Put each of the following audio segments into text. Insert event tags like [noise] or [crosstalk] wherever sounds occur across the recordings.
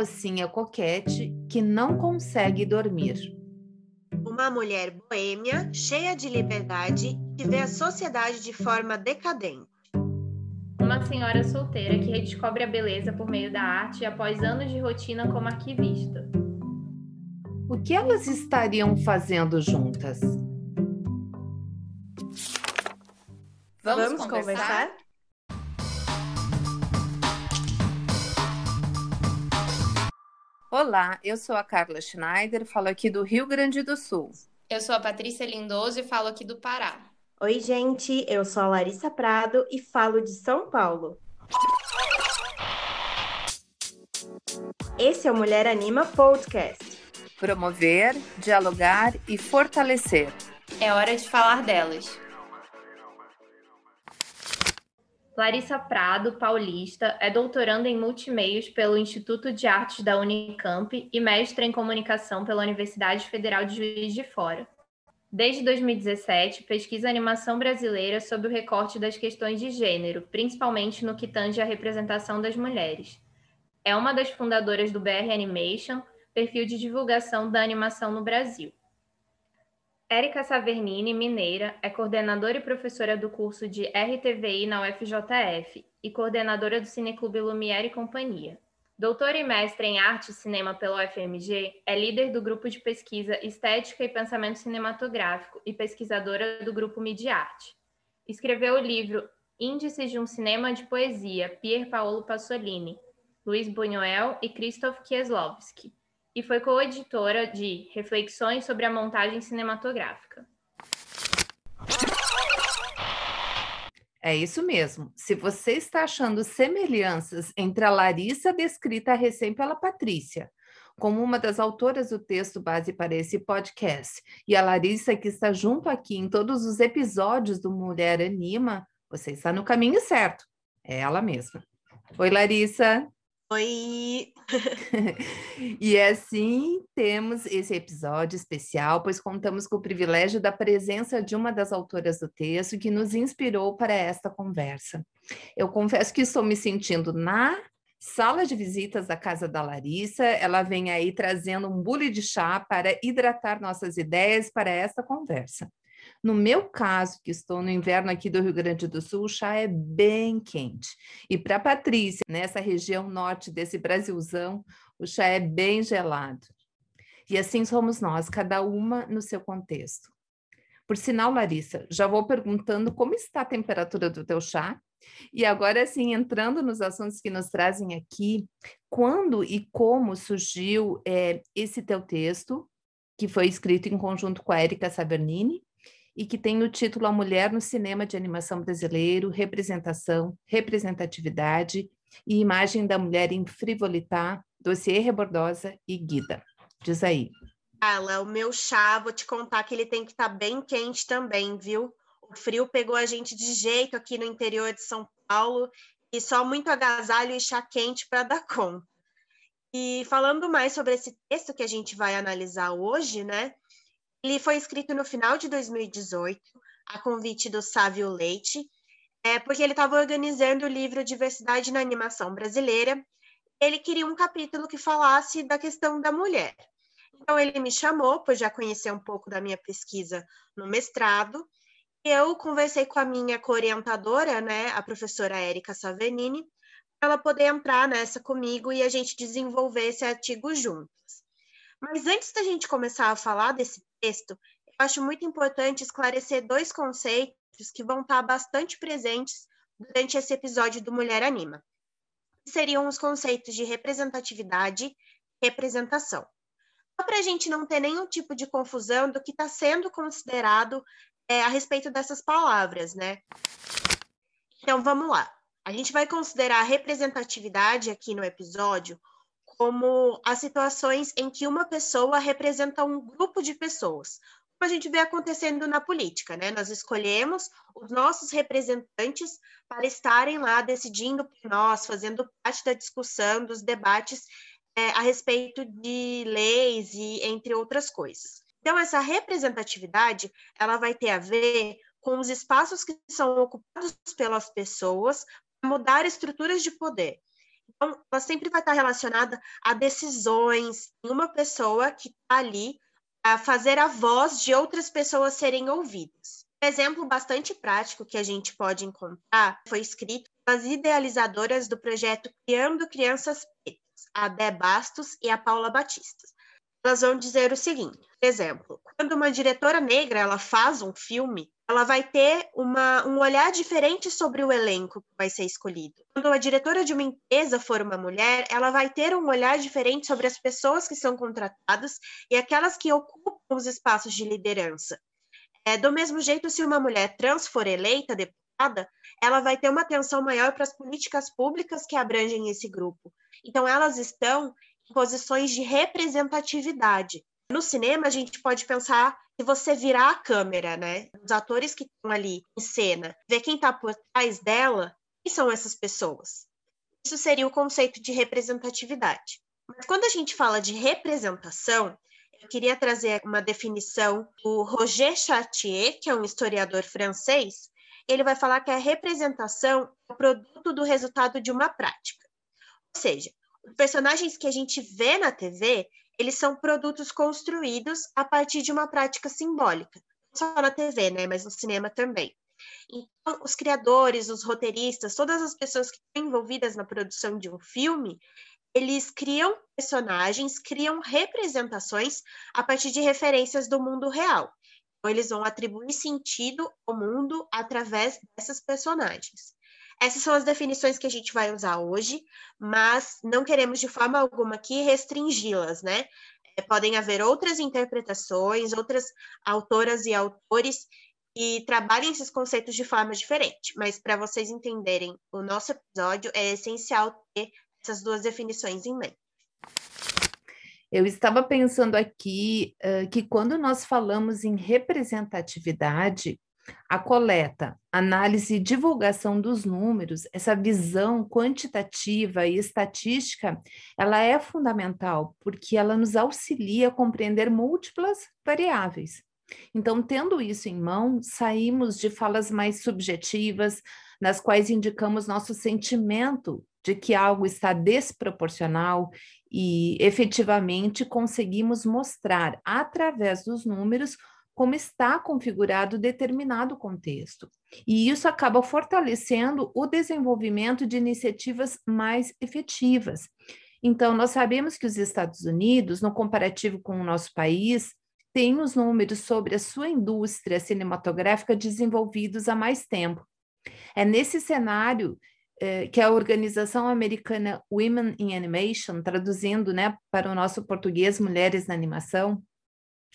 mocinha coquete que não consegue dormir. Uma mulher boêmia, cheia de liberdade, que vê a sociedade de forma decadente. Uma senhora solteira que redescobre a beleza por meio da arte após anos de rotina como arquivista. O que elas estariam fazendo juntas? Vamos, Vamos conversar? conversar? Olá, eu sou a Carla Schneider, falo aqui do Rio Grande do Sul. Eu sou a Patrícia Lindoso e falo aqui do Pará. Oi, gente, eu sou a Larissa Prado e falo de São Paulo. Esse é o Mulher Anima Podcast. Promover, dialogar e fortalecer. É hora de falar delas. Larissa Prado, paulista, é doutoranda em multimeios pelo Instituto de Artes da Unicamp e mestra em comunicação pela Universidade Federal de Juiz de Fora. Desde 2017, pesquisa animação brasileira sob o recorte das questões de gênero, principalmente no que tange à representação das mulheres. É uma das fundadoras do BR Animation, perfil de divulgação da animação no Brasil. Érica Savernini, mineira, é coordenadora e professora do curso de RTVI na UFJF e coordenadora do Cineclube Lumière e Companhia. Doutora e mestre em arte e cinema pela UFMG, é líder do grupo de pesquisa Estética e Pensamento Cinematográfico e pesquisadora do grupo Midiarte. Escreveu o livro Índices de um Cinema de Poesia, Pier Paolo Pasolini, Luiz Buñuel e Krzysztof Kieslowski e foi coeditora de Reflexões sobre a Montagem Cinematográfica. É isso mesmo. Se você está achando semelhanças entre a Larissa, descrita recém pela Patrícia, como uma das autoras do texto base para esse podcast, e a Larissa, que está junto aqui em todos os episódios do Mulher Anima, você está no caminho certo. É ela mesma. Oi, Larissa. Oi! [laughs] e assim temos esse episódio especial, pois contamos com o privilégio da presença de uma das autoras do texto que nos inspirou para esta conversa. Eu confesso que estou me sentindo na sala de visitas da casa da Larissa. Ela vem aí trazendo um bule de chá para hidratar nossas ideias para esta conversa. No meu caso, que estou no inverno aqui do Rio Grande do Sul, o chá é bem quente. E para Patrícia, nessa região norte desse Brasilzão, o chá é bem gelado. E assim somos nós, cada uma no seu contexto. Por sinal, Larissa, já vou perguntando como está a temperatura do teu chá. E agora, assim, entrando nos assuntos que nos trazem aqui, quando e como surgiu é, esse teu texto, que foi escrito em conjunto com a Erika Sabernini, e que tem o título A Mulher no Cinema de Animação Brasileiro, Representação, Representatividade e Imagem da Mulher em Frivolità, Dossiê Rebordosa e Guida. Diz aí. Fala, o meu chá, vou te contar que ele tem que estar tá bem quente também, viu? O frio pegou a gente de jeito aqui no interior de São Paulo e só muito agasalho e chá quente para dar conta. E falando mais sobre esse texto que a gente vai analisar hoje, né? Ele foi escrito no final de 2018, a convite do Sávio Leite, é, porque ele estava organizando o livro Diversidade na Animação Brasileira. Ele queria um capítulo que falasse da questão da mulher. Então, ele me chamou, por já conhecer um pouco da minha pesquisa no mestrado. Eu conversei com a minha co-orientadora, né, a professora Érica Savenini, para ela poder entrar nessa comigo e a gente desenvolver esse artigo juntas. Mas antes da gente começar a falar desse texto, eu acho muito importante esclarecer dois conceitos que vão estar bastante presentes durante esse episódio do Mulher Anima. Seriam os conceitos de representatividade e representação. Só para a gente não ter nenhum tipo de confusão do que está sendo considerado é, a respeito dessas palavras, né? Então vamos lá. A gente vai considerar a representatividade aqui no episódio como as situações em que uma pessoa representa um grupo de pessoas, como a gente vê acontecendo na política, né? Nós escolhemos os nossos representantes para estarem lá decidindo por nós, fazendo parte da discussão, dos debates é, a respeito de leis e entre outras coisas. Então, essa representatividade, ela vai ter a ver com os espaços que são ocupados pelas pessoas para mudar estruturas de poder. Então, ela sempre vai estar relacionada a decisões em uma pessoa que está ali a fazer a voz de outras pessoas serem ouvidas. Um exemplo bastante prático que a gente pode encontrar foi escrito pelas idealizadoras do projeto Criando Crianças Pretas, a Dé Bastos e a Paula Batista. Elas vão dizer o seguinte, por exemplo, quando uma diretora negra ela faz um filme, ela vai ter uma, um olhar diferente sobre o elenco que vai ser escolhido. Quando a diretora de uma empresa for uma mulher, ela vai ter um olhar diferente sobre as pessoas que são contratadas e aquelas que ocupam os espaços de liderança. É, do mesmo jeito, se uma mulher trans for eleita deputada, ela vai ter uma atenção maior para as políticas públicas que abrangem esse grupo. Então, elas estão posições de representatividade. No cinema, a gente pode pensar se você virar a câmera, né? Os atores que estão ali em cena, ver quem está por trás dela, quem são essas pessoas? Isso seria o conceito de representatividade. Mas quando a gente fala de representação, eu queria trazer uma definição do Roger Chartier, que é um historiador francês. Ele vai falar que a representação é o produto do resultado de uma prática. Ou seja, personagens que a gente vê na TV, eles são produtos construídos a partir de uma prática simbólica. Não só na TV, né, mas no cinema também. Então, os criadores, os roteiristas, todas as pessoas que estão envolvidas na produção de um filme, eles criam personagens, criam representações a partir de referências do mundo real. Então, eles vão atribuir sentido ao mundo através dessas personagens. Essas são as definições que a gente vai usar hoje, mas não queremos de forma alguma aqui restringi-las, né? É, podem haver outras interpretações, outras autoras e autores que trabalhem esses conceitos de forma diferente, mas para vocês entenderem o nosso episódio, é essencial ter essas duas definições em mente. Eu estava pensando aqui uh, que quando nós falamos em representatividade, a coleta, análise e divulgação dos números, essa visão quantitativa e estatística, ela é fundamental, porque ela nos auxilia a compreender múltiplas variáveis. Então, tendo isso em mão, saímos de falas mais subjetivas, nas quais indicamos nosso sentimento de que algo está desproporcional e efetivamente conseguimos mostrar através dos números como está configurado determinado contexto. E isso acaba fortalecendo o desenvolvimento de iniciativas mais efetivas. Então, nós sabemos que os Estados Unidos, no comparativo com o nosso país, têm os números sobre a sua indústria cinematográfica desenvolvidos há mais tempo. É nesse cenário eh, que a organização americana Women in Animation, traduzindo né, para o nosso português Mulheres na Animação,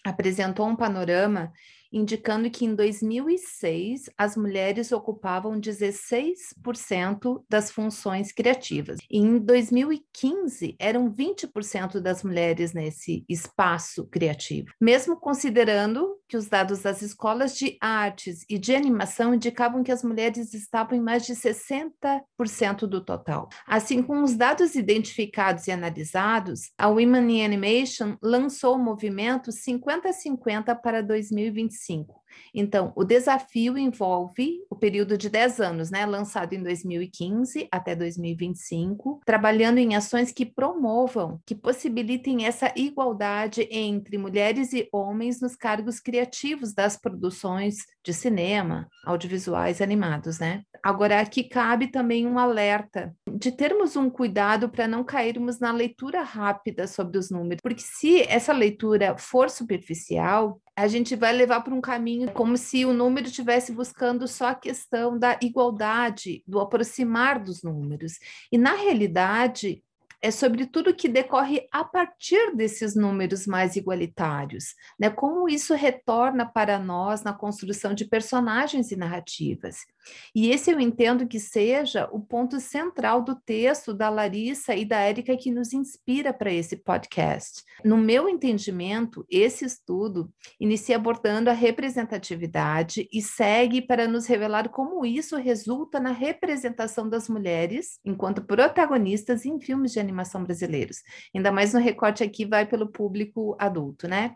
apresentou um panorama indicando que em 2006 as mulheres ocupavam 16% das funções criativas. E em 2015 eram 20% das mulheres nesse espaço criativo. Mesmo considerando que os dados das escolas de artes e de animação indicavam que as mulheres estavam em mais de 60% do total. Assim, com os dados identificados e analisados, a Women in Animation lançou o movimento 50-50 para 2025 2025. Então, o desafio envolve o período de 10 anos, né, lançado em 2015 até 2025, trabalhando em ações que promovam, que possibilitem essa igualdade entre mulheres e homens nos cargos criativos das produções de cinema, audiovisuais animados, né? Agora, aqui cabe também um alerta de termos um cuidado para não cairmos na leitura rápida sobre os números, porque se essa leitura for superficial, a gente vai levar para um caminho como se o número estivesse buscando só a questão da igualdade, do aproximar dos números. E, na realidade, é sobre tudo que decorre a partir desses números mais igualitários, né? Como isso retorna para nós na construção de personagens e narrativas. E esse eu entendo que seja o ponto central do texto da Larissa e da Érica que nos inspira para esse podcast. No meu entendimento, esse estudo inicia abordando a representatividade e segue para nos revelar como isso resulta na representação das mulheres enquanto protagonistas em filmes de animação brasileiros. Ainda mais no recorte aqui vai pelo público adulto, né?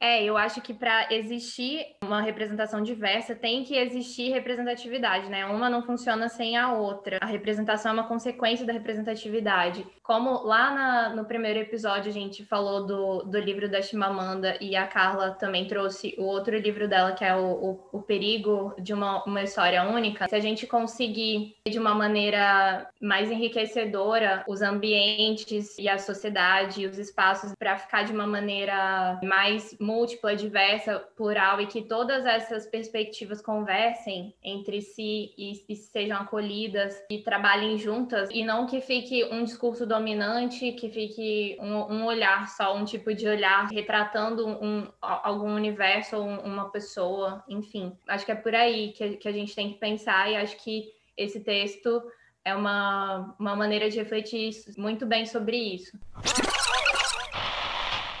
É, eu acho que para existir uma representação diversa tem que existir representatividade, né? Uma não funciona sem a outra. A representação é uma consequência da representatividade. Como lá na, no primeiro episódio a gente falou do, do livro da Chimamanda e a Carla também trouxe o outro livro dela, que é o, o, o Perigo de uma, uma História Única. Se a gente conseguir de uma maneira mais enriquecedora os ambientes e a sociedade e os espaços para ficar de uma maneira mais múltipla, diversa, plural e que todas essas perspectivas conversem entre si e, e sejam acolhidas e trabalhem juntas e não que fique um discurso dominante, que fique um, um olhar só, um tipo de olhar retratando um, algum universo ou uma pessoa, enfim. Acho que é por aí que, que a gente tem que pensar e acho que esse texto é uma, uma maneira de refletir muito bem sobre isso.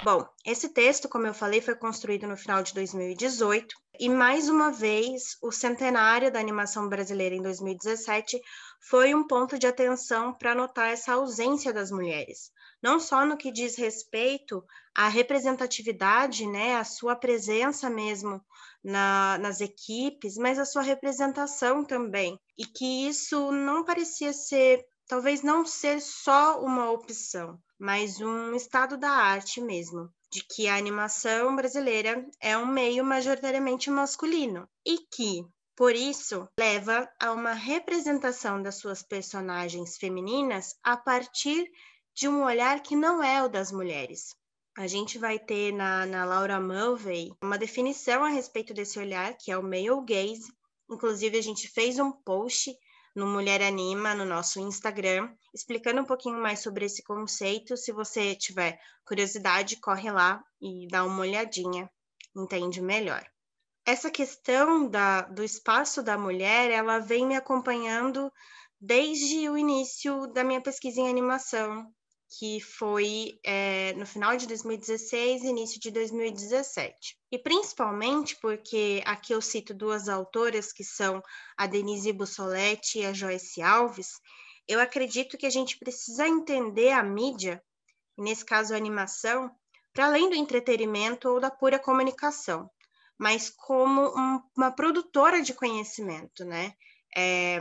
Bom, esse texto, como eu falei, foi construído no final de 2018 e mais uma vez o centenário da animação brasileira em 2017 foi um ponto de atenção para notar essa ausência das mulheres, não só no que diz respeito à representatividade, né, a sua presença mesmo na, nas equipes, mas a sua representação também, e que isso não parecia ser talvez não ser só uma opção, mas um estado da arte mesmo, de que a animação brasileira é um meio majoritariamente masculino e que, por isso, leva a uma representação das suas personagens femininas a partir de um olhar que não é o das mulheres. A gente vai ter na, na Laura Mulvey uma definição a respeito desse olhar, que é o male gaze. Inclusive, a gente fez um post no Mulher Anima, no nosso Instagram, explicando um pouquinho mais sobre esse conceito. Se você tiver curiosidade, corre lá e dá uma olhadinha, entende melhor. Essa questão da, do espaço da mulher, ela vem me acompanhando desde o início da minha pesquisa em animação, que foi é, no final de 2016 e início de 2017. E principalmente porque aqui eu cito duas autoras que são a Denise Bussoletti e a Joyce Alves, eu acredito que a gente precisa entender a mídia, nesse caso a animação, para além do entretenimento ou da pura comunicação, mas como um, uma produtora de conhecimento, né? É,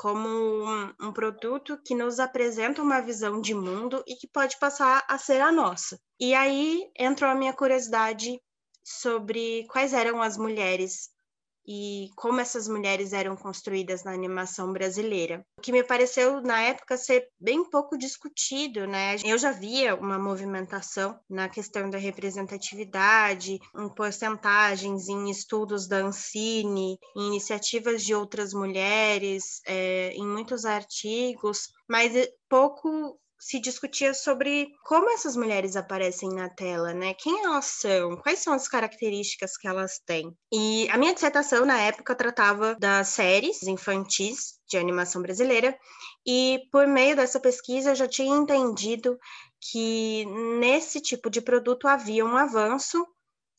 como um, um, produto que nos apresenta uma visão de mundo e que pode passar a ser a nossa. E aí entrou a minha curiosidade sobre quais eram as mulheres e como essas mulheres eram construídas na animação brasileira. O que me pareceu na época ser bem pouco discutido, né? Eu já via uma movimentação na questão da representatividade, em porcentagens, em estudos da Ancine, em iniciativas de outras mulheres, é, em muitos artigos, mas pouco se discutia sobre como essas mulheres aparecem na tela, né? Quem elas são? Quais são as características que elas têm? E a minha dissertação na época tratava das séries infantis de animação brasileira, e por meio dessa pesquisa eu já tinha entendido que nesse tipo de produto havia um avanço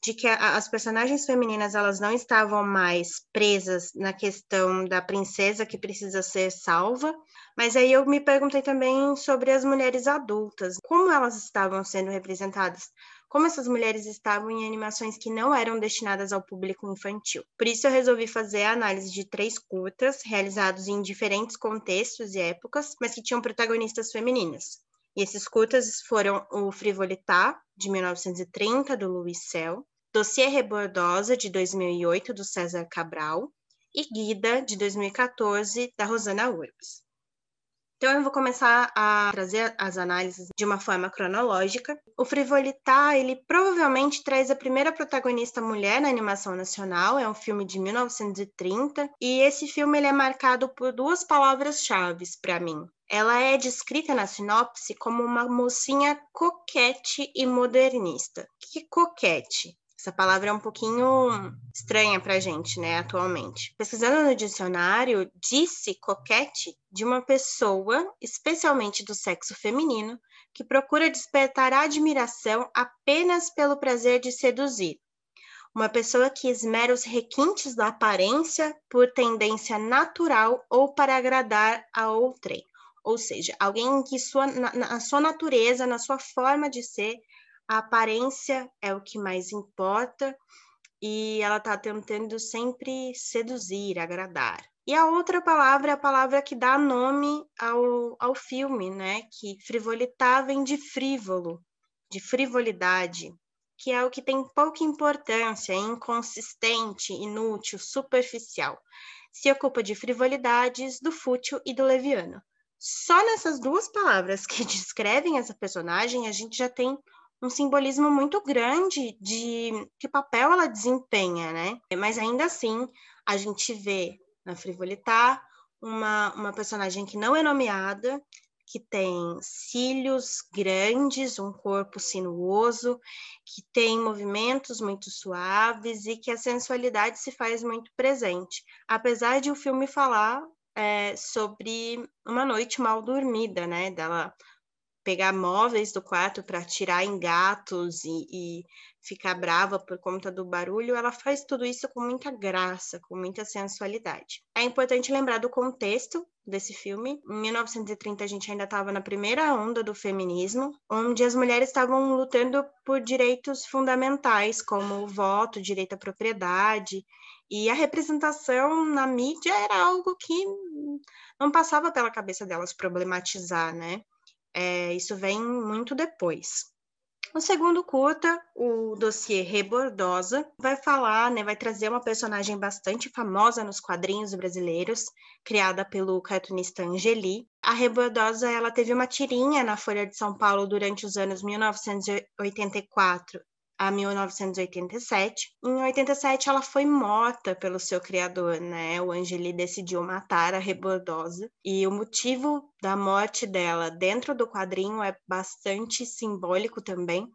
de que a, as personagens femininas elas não estavam mais presas na questão da princesa que precisa ser salva, mas aí eu me perguntei também sobre as mulheres adultas, como elas estavam sendo representadas, como essas mulheres estavam em animações que não eram destinadas ao público infantil. Por isso eu resolvi fazer a análise de três curtas realizados em diferentes contextos e épocas, mas que tinham protagonistas femininas. E esses curtas foram o Frivolità, de 1930, do Louis Cell, Dossiê Rebordosa, de 2008, do César Cabral, e Guida, de 2014, da Rosana Urbs. Então, eu vou começar a trazer as análises de uma forma cronológica. O Frivolità, ele provavelmente traz a primeira protagonista mulher na animação nacional, é um filme de 1930, e esse filme ele é marcado por duas palavras-chave para mim. Ela é descrita na sinopse como uma mocinha coquete e modernista. Que coquete? Essa palavra é um pouquinho estranha para a gente, né, atualmente. Pesquisando no dicionário, disse coquete de uma pessoa, especialmente do sexo feminino, que procura despertar admiração apenas pelo prazer de seduzir. Uma pessoa que esmera os requintes da aparência por tendência natural ou para agradar a outrem. Ou seja, alguém que sua, na, na sua natureza, na sua forma de ser, a aparência é o que mais importa e ela está tentando sempre seduzir, agradar. E a outra palavra é a palavra que dá nome ao, ao filme, né? Que frivolitar vem de frívolo, de frivolidade, que é o que tem pouca importância, é inconsistente, inútil, superficial. Se ocupa de frivolidades, do fútil e do leviano. Só nessas duas palavras que [laughs] descrevem essa personagem, a gente já tem um simbolismo muito grande de que papel ela desempenha, né? Mas ainda assim, a gente vê na Frivolitar, uma, uma personagem que não é nomeada, que tem cílios grandes, um corpo sinuoso, que tem movimentos muito suaves e que a sensualidade se faz muito presente. Apesar de o filme falar é, sobre uma noite mal dormida, né? Dela pegar móveis do quarto para tirar em gatos e, e, ficar brava por conta do barulho, ela faz tudo isso com muita graça, com muita sensualidade. É importante lembrar do contexto desse filme. Em 1930 a gente ainda estava na primeira onda do feminismo, onde as mulheres estavam lutando por direitos fundamentais, como o voto, direito à propriedade, e a representação na mídia era algo que não passava pela cabeça delas problematizar, né? É, isso vem muito depois. O segundo curta, o dossiê Rebordosa, vai falar, né, vai trazer uma personagem bastante famosa nos quadrinhos brasileiros, criada pelo cartunista Angeli. A Rebordosa, ela teve uma tirinha na Folha de São Paulo durante os anos 1984 a 1987. Em 87, ela foi morta pelo seu criador, né? O Angeli decidiu matar a Rebordosa. E o motivo da morte dela dentro do quadrinho é bastante simbólico também.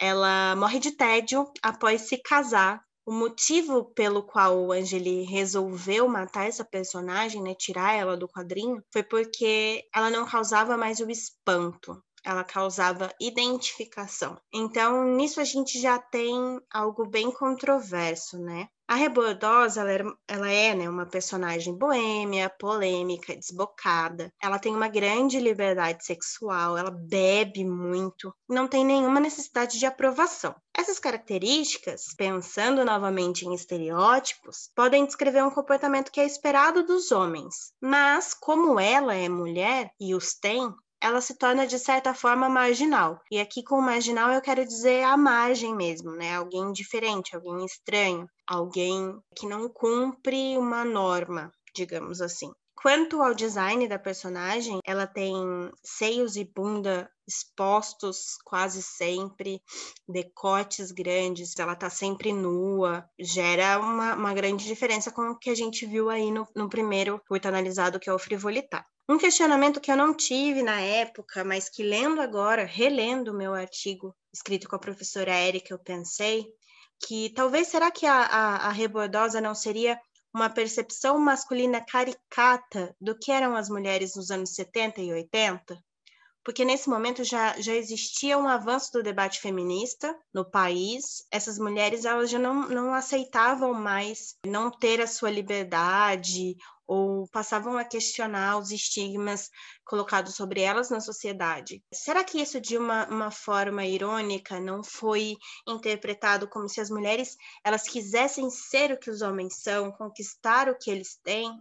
Ela morre de tédio após se casar o motivo pelo qual o Angeli resolveu matar essa personagem, né, tirar ela do quadrinho, foi porque ela não causava mais o espanto ela causava identificação. Então, nisso a gente já tem algo bem controverso, né? A Rebordosa, ela, era, ela é né, uma personagem boêmia, polêmica, desbocada. Ela tem uma grande liberdade sexual, ela bebe muito, não tem nenhuma necessidade de aprovação. Essas características, pensando novamente em estereótipos, podem descrever um comportamento que é esperado dos homens. Mas, como ela é mulher e os tem, ela se torna de certa forma marginal. E aqui com marginal eu quero dizer a margem mesmo, né? Alguém diferente, alguém estranho, alguém que não cumpre uma norma, digamos assim. Quanto ao design da personagem, ela tem seios e bunda expostos quase sempre, decotes grandes, ela tá sempre nua, gera uma, uma grande diferença com o que a gente viu aí no, no primeiro curto analisado, que é o Frivolitar. Um questionamento que eu não tive na época, mas que lendo agora, relendo o meu artigo escrito com a professora Érica, eu pensei que talvez será que a, a, a rebordosa não seria uma percepção masculina caricata do que eram as mulheres nos anos 70 e 80? Porque nesse momento já, já existia um avanço do debate feminista no país. Essas mulheres elas já não, não aceitavam mais não ter a sua liberdade ou passavam a questionar os estigmas colocados sobre elas na sociedade. Será que isso, de uma, uma forma irônica, não foi interpretado como se as mulheres elas quisessem ser o que os homens são, conquistar o que eles têm?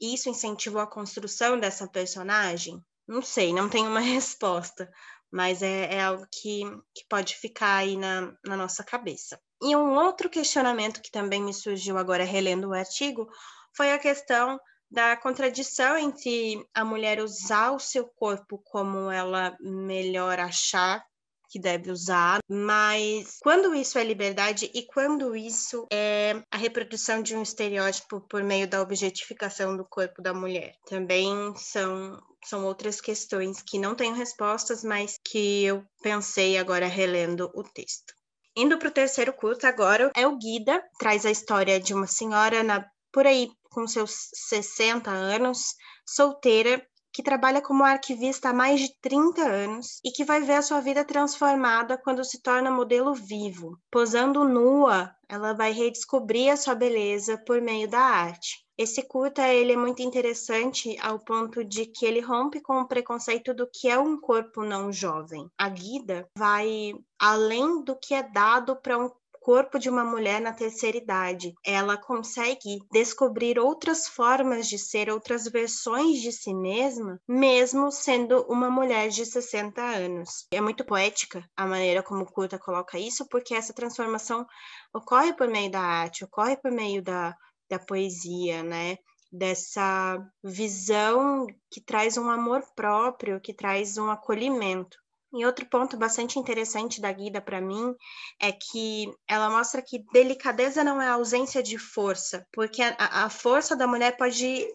E isso incentivou a construção dessa personagem? Não sei, não tenho uma [laughs] resposta, mas é, é algo que, que pode ficar aí na, na nossa cabeça. E um outro questionamento que também me surgiu agora relendo o artigo foi a questão da contradição entre a mulher usar o seu corpo como ela melhor achar que deve usar, mas quando isso é liberdade e quando isso é a reprodução de um estereótipo por meio da objetificação do corpo da mulher. Também são são outras questões que não tenho respostas, mas que eu pensei agora relendo o texto. Indo para o terceiro curso agora, é o Guida, traz a história de uma senhora na, por aí com seus 60 anos, solteira, que trabalha como arquivista há mais de 30 anos e que vai ver a sua vida transformada quando se torna modelo vivo. Posando nua, ela vai redescobrir a sua beleza por meio da arte. Esse curta ele é muito interessante ao ponto de que ele rompe com o preconceito do que é um corpo não jovem. A Guida vai além do que é dado para um corpo de uma mulher na terceira idade. Ela consegue descobrir outras formas de ser, outras versões de si mesma, mesmo sendo uma mulher de 60 anos. É muito poética a maneira como o Curta coloca isso, porque essa transformação ocorre por meio da arte, ocorre por meio da, da poesia, né? Dessa visão que traz um amor próprio, que traz um acolhimento. E outro ponto bastante interessante da Guida para mim é que ela mostra que delicadeza não é ausência de força, porque a, a força da mulher pode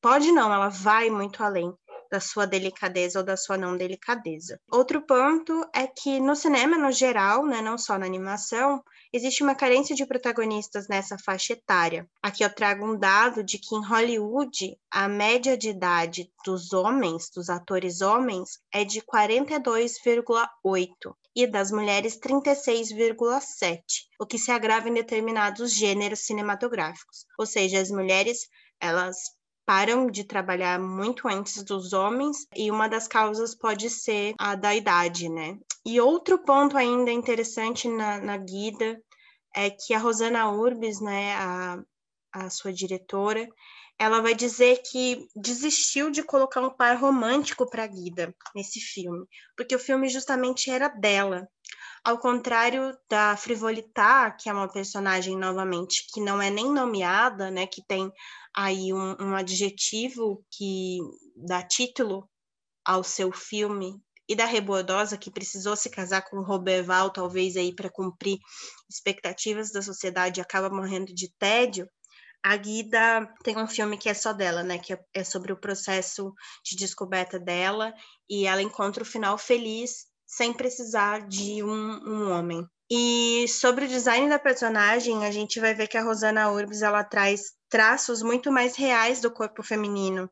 pode não, ela vai muito além da sua delicadeza ou da sua não delicadeza. Outro ponto é que no cinema no geral, né, não só na animação, existe uma carência de protagonistas nessa faixa etária. Aqui eu trago um dado de que em Hollywood a média de idade dos homens, dos atores homens, é de 42,8 e das mulheres 36,7, o que se agrava em determinados gêneros cinematográficos. Ou seja, as mulheres elas param de trabalhar muito antes dos homens, e uma das causas pode ser a da idade, né? E outro ponto ainda interessante na, na Guida é que a Rosana Urbis, né, a, a sua diretora, ela vai dizer que desistiu de colocar um par romântico para Guida nesse filme, porque o filme justamente era dela. Ao contrário da Frivolità, que é uma personagem novamente que não é nem nomeada, né, que tem aí um, um adjetivo que dá título ao seu filme e da Rebordosa, que precisou se casar com o Roberval, talvez aí para cumprir expectativas da sociedade, acaba morrendo de tédio. A Guida tem um filme que é só dela, né? Que é, é sobre o processo de descoberta dela e ela encontra o final feliz sem precisar de um, um homem. E sobre o design da personagem, a gente vai ver que a Rosana Urbs ela traz traços muito mais reais do corpo feminino,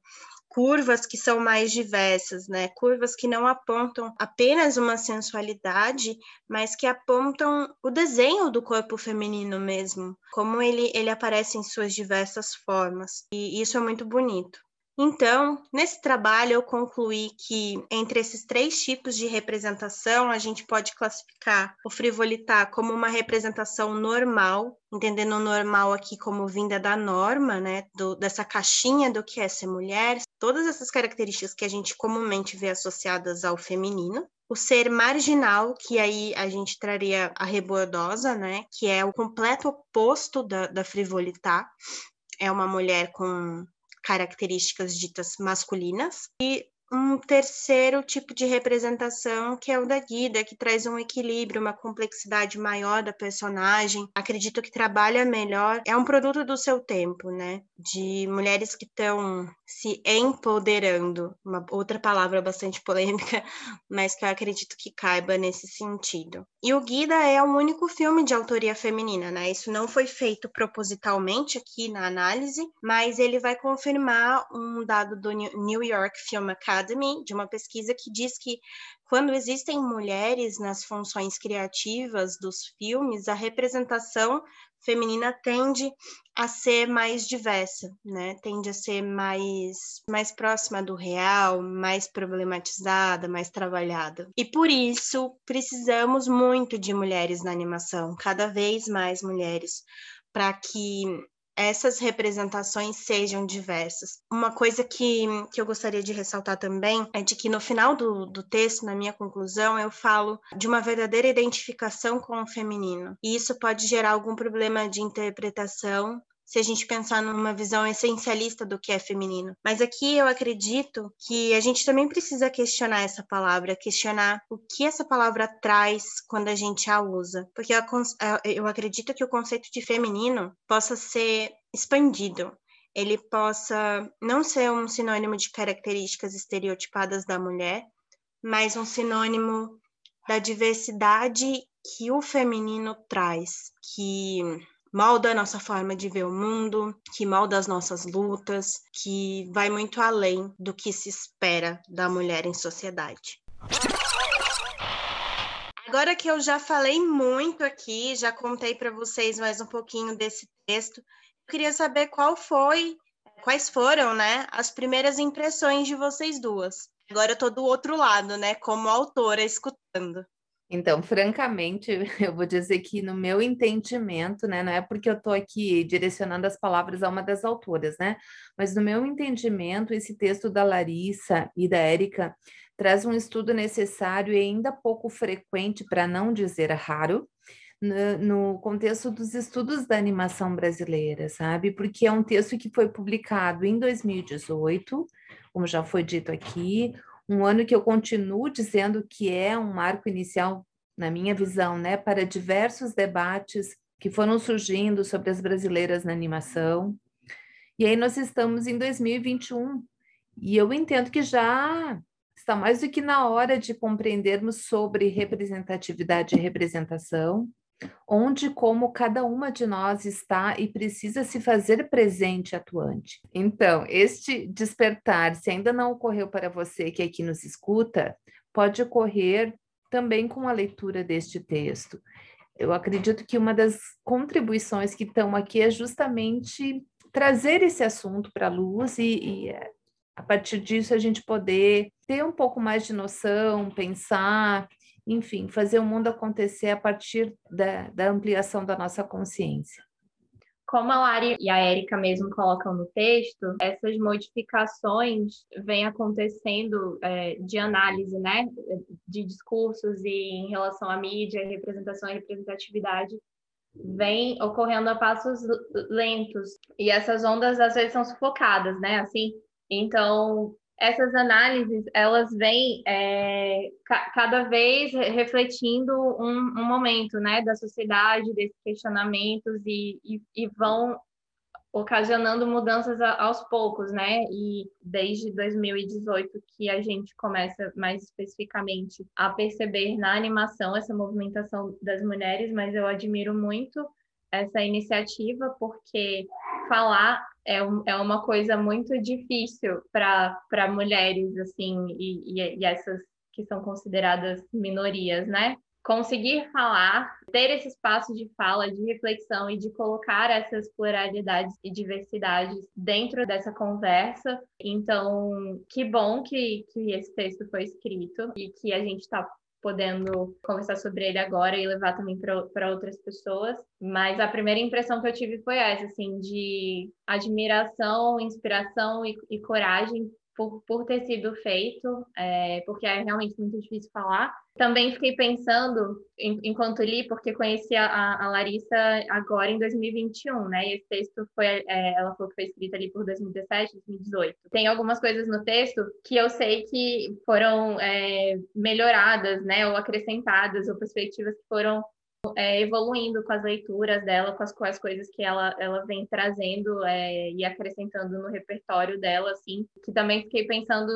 curvas que são mais diversas, né? Curvas que não apontam apenas uma sensualidade, mas que apontam o desenho do corpo feminino mesmo, como ele, ele aparece em suas diversas formas. E isso é muito bonito. Então, nesse trabalho, eu concluí que entre esses três tipos de representação, a gente pode classificar o frivolitar como uma representação normal, entendendo o normal aqui como vinda da norma, né, do, dessa caixinha do que é ser mulher, todas essas características que a gente comumente vê associadas ao feminino. O ser marginal, que aí a gente traria a rebordosa, né, que é o completo oposto da, da frivolitar, é uma mulher com características ditas masculinas, e um terceiro tipo de representação, que é o da Guida, que traz um equilíbrio, uma complexidade maior da personagem. Acredito que trabalha melhor. É um produto do seu tempo, né? De mulheres que estão se empoderando. Uma outra palavra bastante polêmica, [laughs] mas que eu acredito que caiba nesse sentido. E o Guida é o único filme de autoria feminina, né? Isso não foi feito propositalmente aqui na análise, mas ele vai confirmar um dado do New York Film Academy de uma pesquisa que diz que quando existem mulheres nas funções criativas dos filmes, a representação feminina tende a ser mais diversa, né? Tende a ser mais mais próxima do real, mais problematizada, mais trabalhada. E por isso precisamos muito de mulheres na animação, cada vez mais mulheres, para que essas representações sejam diversas. Uma coisa que, que eu gostaria de ressaltar também é de que no final do, do texto, na minha conclusão, eu falo de uma verdadeira identificação com o feminino. E isso pode gerar algum problema de interpretação se a gente pensar numa visão essencialista do que é feminino. Mas aqui eu acredito que a gente também precisa questionar essa palavra, questionar o que essa palavra traz quando a gente a usa. Porque eu acredito que o conceito de feminino possa ser expandido, ele possa não ser um sinônimo de características estereotipadas da mulher, mas um sinônimo da diversidade que o feminino traz, que molda a nossa forma de ver o mundo, que molda as nossas lutas, que vai muito além do que se espera da mulher em sociedade. Agora que eu já falei muito aqui, já contei para vocês mais um pouquinho desse texto, queria saber qual foi, quais foram, né, as primeiras impressões de vocês duas. Agora eu tô do outro lado, né, como autora escutando. Então, francamente, [laughs] eu vou dizer que no meu entendimento, né, não é porque eu estou aqui direcionando as palavras a uma das autoras, né, mas no meu entendimento, esse texto da Larissa e da Érica traz um estudo necessário e ainda pouco frequente, para não dizer raro, no, no contexto dos estudos da animação brasileira, sabe? Porque é um texto que foi publicado em 2018, como já foi dito aqui, um ano que eu continuo dizendo que é um marco inicial, na minha visão, né, para diversos debates que foram surgindo sobre as brasileiras na animação. E aí nós estamos em 2021, e eu entendo que já está mais do que na hora de compreendermos sobre representatividade e representação, onde como cada uma de nós está e precisa se fazer presente atuante. Então, este despertar, se ainda não ocorreu para você que aqui nos escuta, pode ocorrer também com a leitura deste texto. Eu acredito que uma das contribuições que estão aqui é justamente trazer esse assunto para a luz e, e é, a partir disso a gente poder ter um pouco mais de noção, pensar enfim, fazer o mundo acontecer a partir da, da ampliação da nossa consciência. Como a Lari e a Érica mesmo colocam no texto, essas modificações vêm acontecendo é, de análise, né, de discursos e em relação à mídia, representação e representatividade, vem ocorrendo a passos lentos e essas ondas às vezes são sufocadas, né, assim. Então, essas análises elas vêm é, ca cada vez refletindo um, um, momento né da sociedade desses questionamentos e, e, e vão ocasionando mudanças a, aos poucos né? E desde 2018 que a gente começa mais especificamente a perceber na animação essa movimentação das mulheres mas eu admiro muito essa iniciativa porque falar é, um, é uma coisa muito difícil para mulheres, assim, e, e, e essas que são consideradas minorias, né? conseguir falar, ter esse espaço de fala, de reflexão e de colocar essas pluralidades e diversidades dentro dessa conversa. Então, que bom que, que esse texto foi escrito e que a gente está podendo conversar sobre ele agora e levar também para outras pessoas. Mas a primeira impressão que eu tive foi essa, assim, de admiração, inspiração e, e coragem por, por ter sido feito, é, porque é realmente muito difícil falar. Também fiquei pensando, em, enquanto li, porque conheci a, a, Larissa agora em 2021, né? E esse texto foi, é, ela falou que foi escrita ali por 2017, 2018. Tem algumas coisas no texto que eu sei que foram é, melhoradas, né? Ou acrescentadas, ou perspectivas que foram é, evoluindo com as leituras dela, com as, com as coisas que ela, ela vem trazendo é, e acrescentando no repertório dela, assim, que também fiquei pensando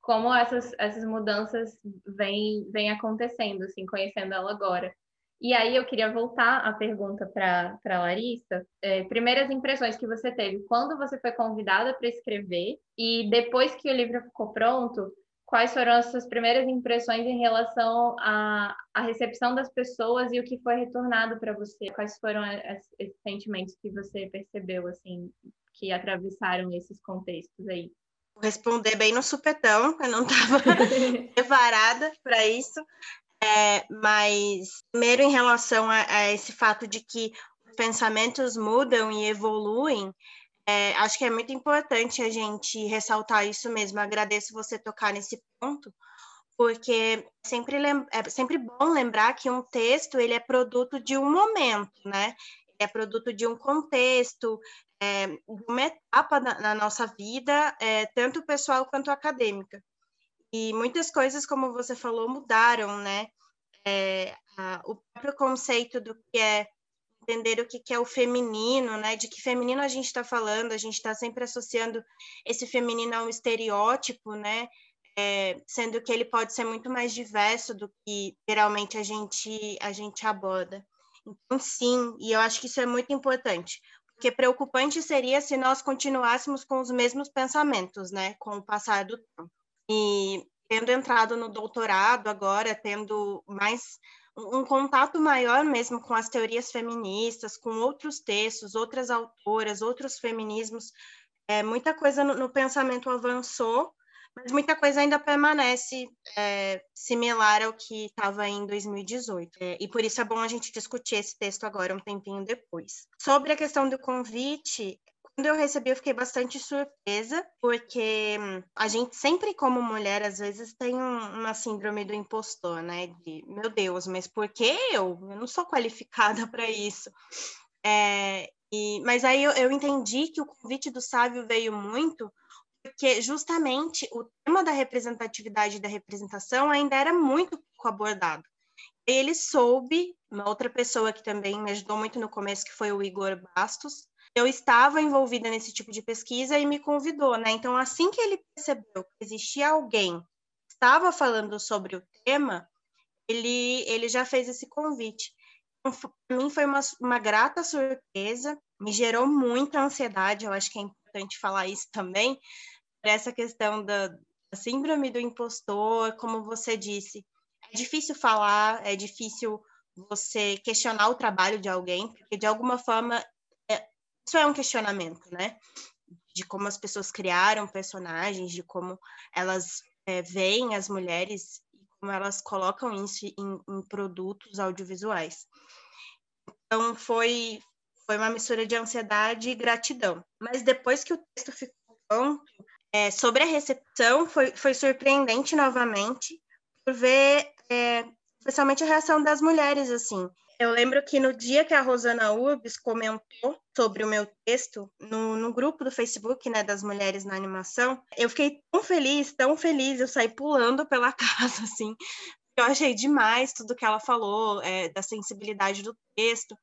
como essas, essas mudanças vêm vem acontecendo, assim, conhecendo ela agora. E aí eu queria voltar a pergunta para a Larissa. É, primeiras impressões que você teve quando você foi convidada para escrever e depois que o livro ficou pronto, quais foram as suas primeiras impressões em relação à, à recepção das pessoas e o que foi retornado para você? Quais foram esses sentimentos que você percebeu, assim, que atravessaram esses contextos aí? Vou responder bem no supetão, eu não estava [laughs] preparada para isso. É, mas, primeiro, em relação a, a esse fato de que os pensamentos mudam e evoluem, é, acho que é muito importante a gente ressaltar isso mesmo. Agradeço você tocar nesse ponto, porque sempre é sempre bom lembrar que um texto ele é produto de um momento, né? é produto de um contexto, é, de uma etapa na, na nossa vida, é, tanto pessoal quanto acadêmica. E muitas coisas, como você falou, mudaram, né? É, a, o próprio conceito do que é entender o que, que é o feminino, né? De que feminino a gente está falando, a gente está sempre associando esse feminino a um estereótipo, né? É, sendo que ele pode ser muito mais diverso do que geralmente a gente a gente aborda. Então, sim, e eu acho que isso é muito importante, porque preocupante seria se nós continuássemos com os mesmos pensamentos, né, com o passar do tempo. E tendo entrado no doutorado agora, tendo mais um contato maior mesmo com as teorias feministas, com outros textos, outras autoras, outros feminismos. É, muita coisa no, no pensamento avançou, mas muita coisa ainda permanece é, similar ao que estava em 2018. É, e por isso é bom a gente discutir esse texto agora, um tempinho depois. Sobre a questão do convite, quando eu recebi, eu fiquei bastante surpresa, porque hum, a gente sempre, como mulher, às vezes tem um, uma síndrome do impostor, né? De, meu Deus, mas por que eu? Eu não sou qualificada [laughs] para isso. É, e, mas aí eu, eu entendi que o convite do sábio veio muito porque justamente o tema da representatividade e da representação ainda era muito pouco abordado. Ele soube, uma outra pessoa que também me ajudou muito no começo, que foi o Igor Bastos, eu estava envolvida nesse tipo de pesquisa e me convidou, né? Então, assim que ele percebeu que existia alguém que estava falando sobre o tema, ele, ele já fez esse convite. Então, Para mim foi uma, uma grata surpresa, me gerou muita ansiedade, eu acho que é importante falar isso também, essa questão da, da síndrome do impostor, como você disse, é difícil falar, é difícil você questionar o trabalho de alguém, porque de alguma forma isso é um questionamento, né? De como as pessoas criaram personagens, de como elas é, veem as mulheres e como elas colocam isso em, em produtos audiovisuais. Então, foi, foi uma mistura de ansiedade e gratidão. Mas depois que o texto ficou pronto, é, sobre a recepção, foi, foi surpreendente novamente, por ver, é, especialmente a reação das mulheres, assim. Eu lembro que no dia que a Rosana Urbs comentou sobre o meu texto no, no, grupo do Facebook, né, das mulheres na animação, eu fiquei tão feliz, tão feliz, eu saí pulando pela [laughs] casa, assim. Eu achei demais tudo que ela falou, é, da sensibilidade do texto.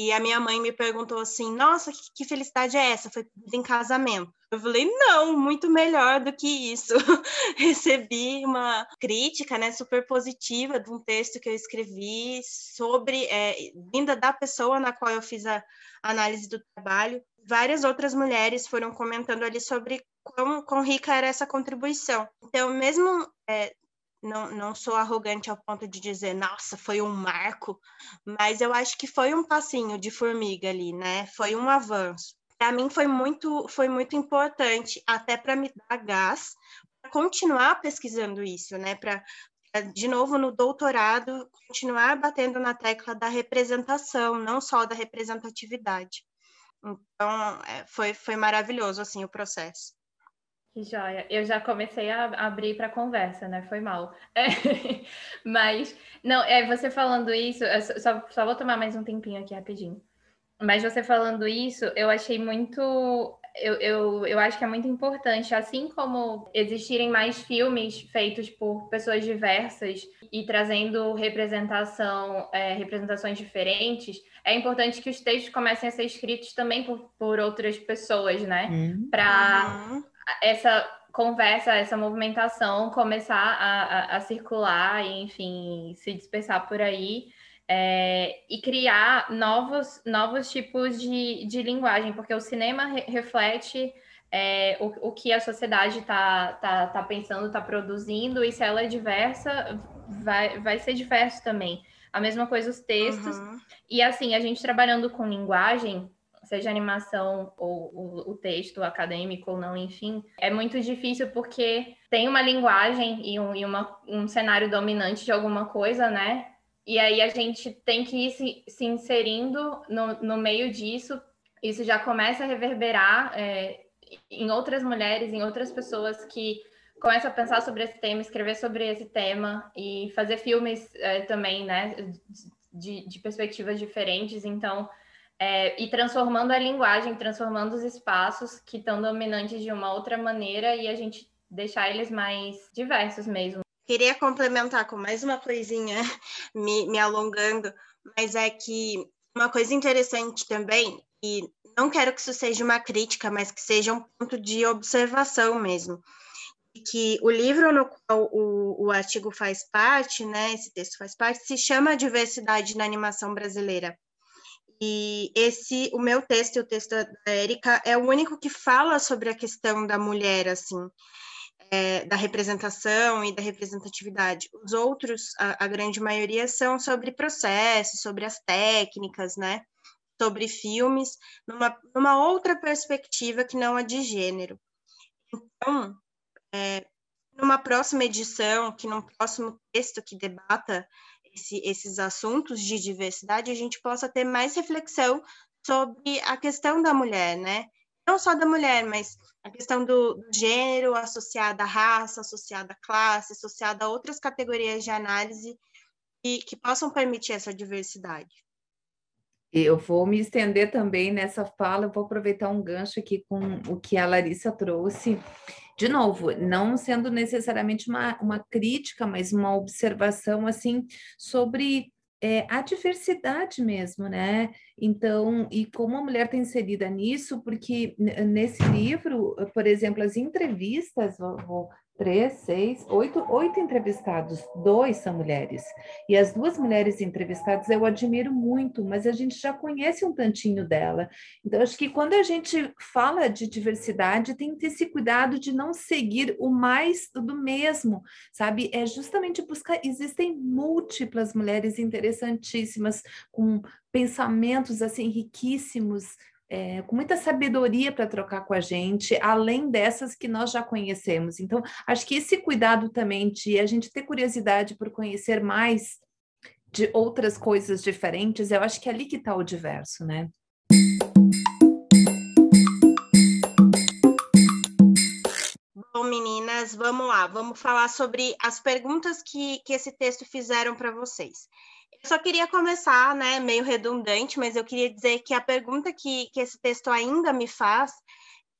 E a minha mãe me perguntou assim: Nossa, que, que felicidade é essa? Foi em casamento. Eu falei: Não, muito melhor do que isso. [laughs] Recebi uma crítica, né, super positiva de um texto que eu escrevi sobre, é, vinda da pessoa na qual eu fiz a análise do trabalho. Várias outras mulheres foram comentando ali sobre quão, quão rica era essa contribuição. Então, mesmo é, não, não sou arrogante ao ponto de dizer, nossa, foi um marco, mas eu acho que foi um passinho de formiga ali, né? Foi um avanço. Para mim foi muito, foi muito importante, até para me dar gás, para continuar pesquisando isso, né? Para, de novo, no doutorado, continuar batendo na tecla da representação, não só da representatividade. Então, é, foi, foi maravilhoso, assim, o processo. Que joia. Eu já comecei a abrir para conversa, né? Foi mal. É. [laughs] Mas, não, é você falando isso, só, só vou tomar mais um tempinho aqui rapidinho. Mas você falando isso, eu achei muito. Eu, eu, eu acho que é muito importante, assim como existirem mais filmes feitos por pessoas diversas e trazendo representação, é, representações diferentes, é importante que os textos comecem a ser escritos também por, por outras pessoas, né? Hum. Para uhum essa conversa, essa movimentação começar a, a, a circular e, enfim, se dispersar por aí. É, e criar novos, novos tipos de, de linguagem, porque o cinema re reflete é, o, o que a sociedade está tá, tá pensando, está produzindo, e se ela é diversa, vai, vai ser diverso também. A mesma coisa os textos. Uhum. E assim, a gente trabalhando com linguagem, seja animação ou o, o, texto acadêmico ou não, enfim, é muito difícil porque tem uma linguagem e, um, e uma, um cenário dominante de alguma coisa, né? E aí a gente tem que ir se, se inserindo no, no meio disso. Isso já começa a reverberar é, em outras mulheres, em outras pessoas que começam a pensar sobre esse tema, escrever sobre esse tema e fazer filmes é, também, né? De, de perspectivas diferentes. Então, é, e transformando a linguagem, transformando os espaços que estão dominantes de uma outra maneira e a gente deixar eles mais diversos mesmo. Queria complementar com mais uma coisinha, [laughs] me, me alongando, mas é que uma coisa interessante também, e não quero que isso seja uma crítica, mas que seja um ponto de observação mesmo, que o livro no qual o, o artigo faz parte, né, esse texto faz parte, se chama Diversidade na Animação Brasileira. E esse, o meu texto e o texto da Érica é o único que fala sobre a questão da mulher, assim. é, da representação e da representatividade. Os outros, a, a, grande maioria, são sobre processos, sobre as técnicas, né? Sobre filmes, numa, numa outra perspectiva que não a de gênero. Então, é, numa próxima edição, que num próximo texto que debata esse, esses assuntos de diversidade, a gente possa ter mais reflexão sobre a questão da mulher, né? Não só da mulher, mas a questão do, do gênero associada à raça, associada à classe, associada a outras categorias de análise que, que possam permitir essa diversidade. Eu vou me estender também nessa fala, vou aproveitar um gancho aqui com o que a Larissa trouxe. De novo, não sendo necessariamente uma, uma crítica, mas uma observação assim sobre é, a diversidade mesmo, né? Então, e como a mulher está inserida nisso, porque nesse livro, por exemplo, as entrevistas, vou, vou três, seis, oito, oito entrevistados, dois são mulheres. E as duas mulheres entrevistadas eu admiro muito, mas a gente já conhece um tantinho dela. Então, acho que quando a gente fala de diversidade, tem que ter esse cuidado de não seguir o mais do mesmo, sabe? É justamente buscar. Existem múltiplas mulheres interessantíssimas, com pensamentos assim riquíssimos é, com muita sabedoria para trocar com a gente, além dessas que nós já conhecemos. Então, acho que esse cuidado também de a gente ter curiosidade por conhecer mais de outras coisas diferentes, eu acho que é ali que está o diverso, né? Bom, meninas, vamos lá, vamos falar sobre as perguntas que, que esse texto fizeram para vocês. Eu só queria começar, né, meio redundante, mas eu queria dizer que a pergunta que, que esse texto ainda me faz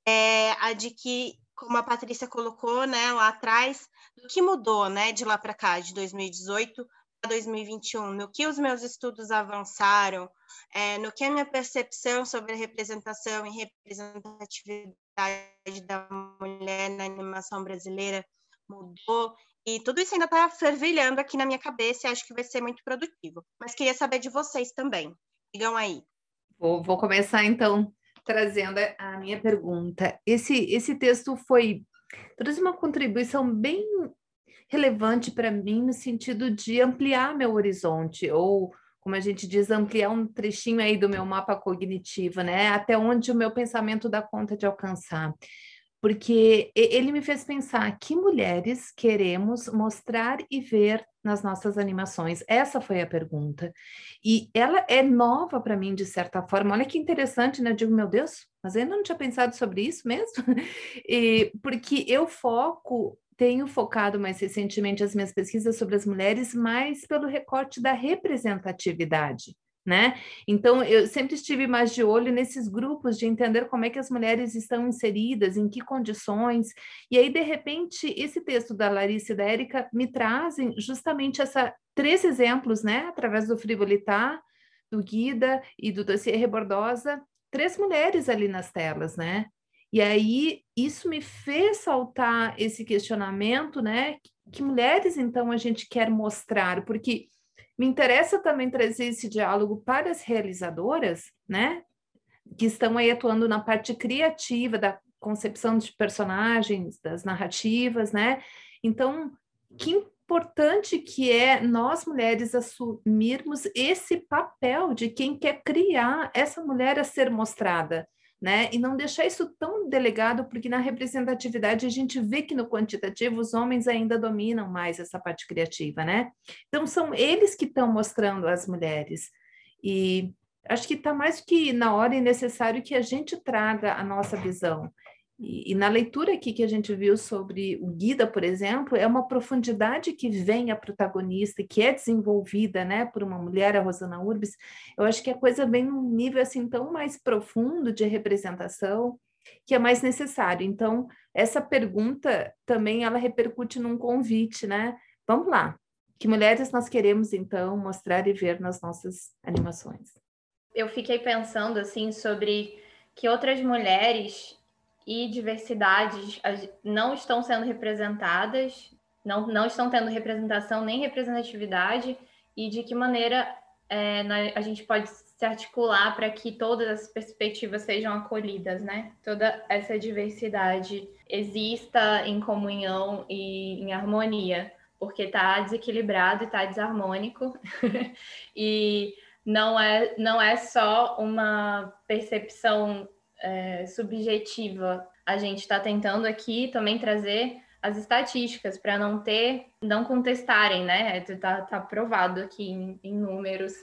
é a de que, como a Patrícia colocou, né, lá atrás, do que mudou, né, de lá para cá, de 2018 para 2021, no que os meus estudos avançaram, é, no que a minha percepção sobre a representação e representatividade da mulher na animação brasileira mudou e tudo isso ainda está fervilhando aqui na minha cabeça e acho que vai ser muito produtivo. Mas queria saber de vocês também. Digam aí. Vou, vou começar então trazendo a minha pergunta. Esse, esse texto foi trouxe uma contribuição bem relevante para mim no sentido de ampliar meu horizonte ou como a gente diz, ampliar um trechinho aí do meu mapa cognitivo, né? Até onde o meu pensamento dá conta de alcançar porque ele me fez pensar que mulheres queremos mostrar e ver nas nossas animações. Essa foi a pergunta. E ela é nova para mim, de certa forma. Olha que interessante, né? Eu digo, meu Deus, mas eu não tinha pensado sobre isso mesmo. [laughs] e, porque eu foco, tenho focado mais recentemente as minhas pesquisas sobre as mulheres mais pelo recorte da representatividade né? Então, eu sempre estive mais de olho nesses grupos de entender como é que as mulheres estão inseridas, em que condições. E aí, de repente, esse texto da Larissa e da Érica me trazem justamente essa três exemplos, né? Através do Frivolitar, do Guida e do Dossiê Rebordosa, três mulheres ali nas telas, né? E aí, isso me fez saltar esse questionamento, né? Que mulheres, então, a gente quer mostrar? Porque me interessa também trazer esse diálogo para as realizadoras, né? Que estão aí atuando na parte criativa da concepção de personagens, das narrativas, né? Então, que importante que é nós mulheres assumirmos esse papel de quem quer criar essa mulher a ser mostrada, né? E não deixar isso tão delegado, porque na representatividade a gente vê que no quantitativo os homens ainda dominam mais essa parte criativa, né? Então são eles que estão mostrando as mulheres. E acho que está mais que na hora e necessário que a gente traga a nossa visão. E, e, na leitura aqui que a gente viu sobre o Guida, por exemplo, é uma profundidade que vem a protagonista, que é desenvolvida né, por uma mulher, a Rosana Urbis. Eu acho que a coisa vem num nível assim tão mais profundo de representação que é mais necessário. Então, essa pergunta também ela repercute num convite, né? Vamos lá. Que mulheres nós queremos então mostrar e ver nas nossas animações? Eu fiquei pensando assim sobre que outras mulheres e diversidades não estão sendo representadas, não, não estão tendo representação nem representatividade, e de que maneira é, a gente pode se articular para que todas as perspectivas sejam acolhidas, né? Toda essa diversidade exista em comunhão e em harmonia, porque está desequilibrado e está desarmônico [laughs] e não é não é só uma percepção é, subjetiva. A gente está tentando aqui também trazer as estatísticas para não ter, não contestarem, né? Está tá provado aqui em, em números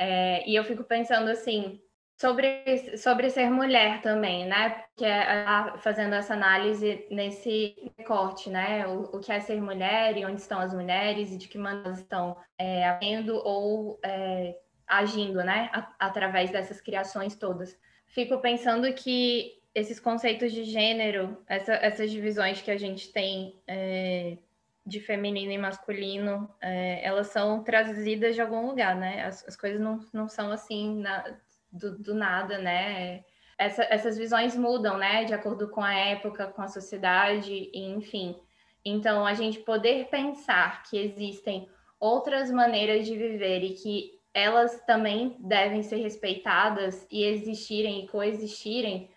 é, e eu fico pensando assim, sobre, sobre ser mulher também, né? Que é fazendo essa análise nesse corte, né? O, o, que é ser mulher e onde estão as mulheres e de que maneira estão é, agindo ou é, agindo, né? A, através dessas criações todas. Fico pensando que esses conceitos de gênero, essa, essas divisões que a gente tem é, de feminino e masculino, é, elas são trazidas de algum lugar, né? As, as coisas não, não são assim na, do, do, nada, né? Essa, essas visões mudam, né? De acordo com a época, com a sociedade, enfim. Então, a gente poder pensar que existem outras maneiras de viver e que elas também devem ser respeitadas e existirem e coexistirem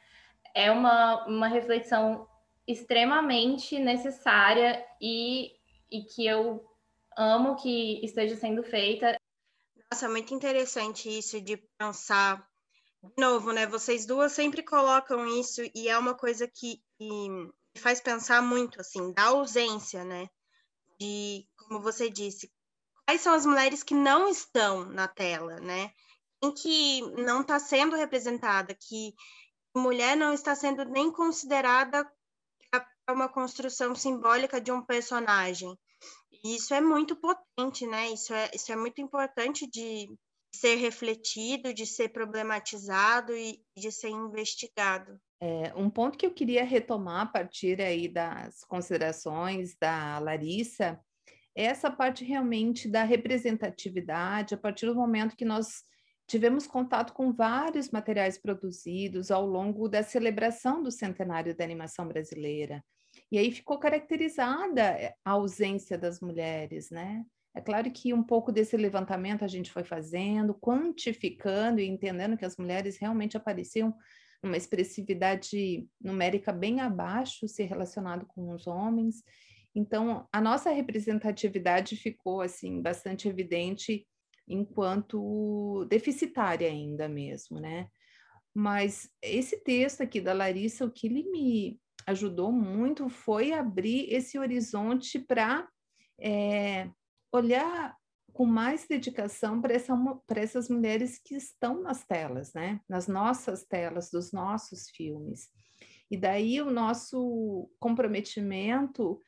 é uma, uma reflexão extremamente necessária e, e que eu amo que esteja sendo feita. Nossa, muito interessante isso de pensar. De novo, né? Vocês duas sempre colocam isso e é uma coisa que, faz pensar muito, assim, da ausência, né? De, como você disse, quais são as mulheres que não estão na tela, né? Em que não está sendo representada, que mulher não está sendo nem considerada uma construção simbólica de um personagem. E isso é muito potente, né? Isso é, isso é muito importante de ser refletido, de ser problematizado e de ser investigado. É, um ponto que eu queria retomar a partir aí das considerações da Larissa essa parte realmente da representatividade, a partir do momento que nós tivemos contato com vários materiais produzidos ao longo da celebração do centenário da animação brasileira. E aí ficou caracterizada eh, a ausência das mulheres, né? É claro que um pouco desse levantamento a gente foi fazendo, quantificando e entendendo que as mulheres realmente apareciam numa expressividade numérica bem abaixo se relacionado com os homens. Então, a nossa representatividade ficou assim bastante evidente enquanto deficitária ainda mesmo, né? Mas esse texto aqui da Larissa, o que ele me ajudou muito foi abrir esse horizonte para é, olhar com mais dedicação para essa, essas mulheres que estão nas telas, né? Nas nossas telas, dos nossos filmes. E daí o nosso comprometimento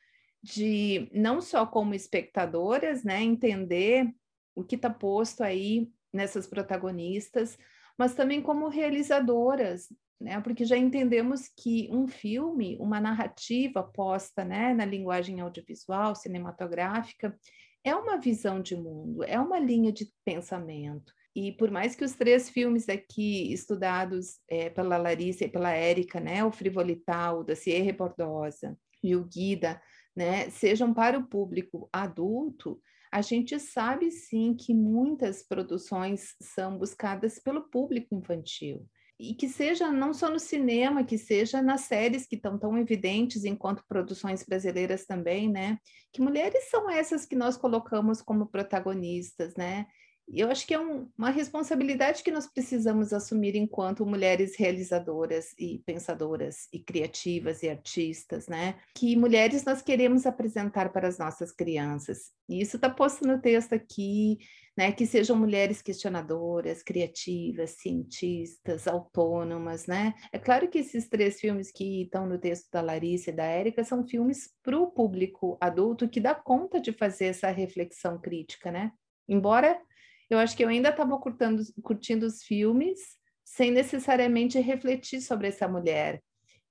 de não só como espectadoras, né, entender o que está posto aí nessas protagonistas, mas também como realizadoras, né? Porque já entendemos que um filme, uma narrativa posta, né, na linguagem audiovisual, cinematográfica, é uma visão de mundo, é uma linha de pensamento. E por mais que os três filmes aqui estudados é, pela Larissa e pela Érica, né, o Frivolital, da Sierra Bordosa e o Guida, né, sejam para o público adulto, a gente sabe sim que muitas produções são buscadas pelo público infantil. E que seja não só no cinema, que seja nas séries que estão tão evidentes enquanto produções brasileiras também, né? Que mulheres são essas que nós colocamos como protagonistas, né? Eu acho que é um, uma responsabilidade que nós precisamos assumir enquanto mulheres realizadoras e pensadoras e criativas e artistas, né? Que mulheres nós queremos apresentar para as nossas crianças. E isso está posto no texto aqui, né? Que sejam mulheres questionadoras, criativas, cientistas, autônomas, né? É claro que esses três filmes que estão no texto da Larissa e da Érica são filmes para o público adulto que dá conta de fazer essa reflexão crítica, né? Embora eu acho que eu ainda estava curtindo, curtindo os filmes sem necessariamente refletir sobre essa mulher.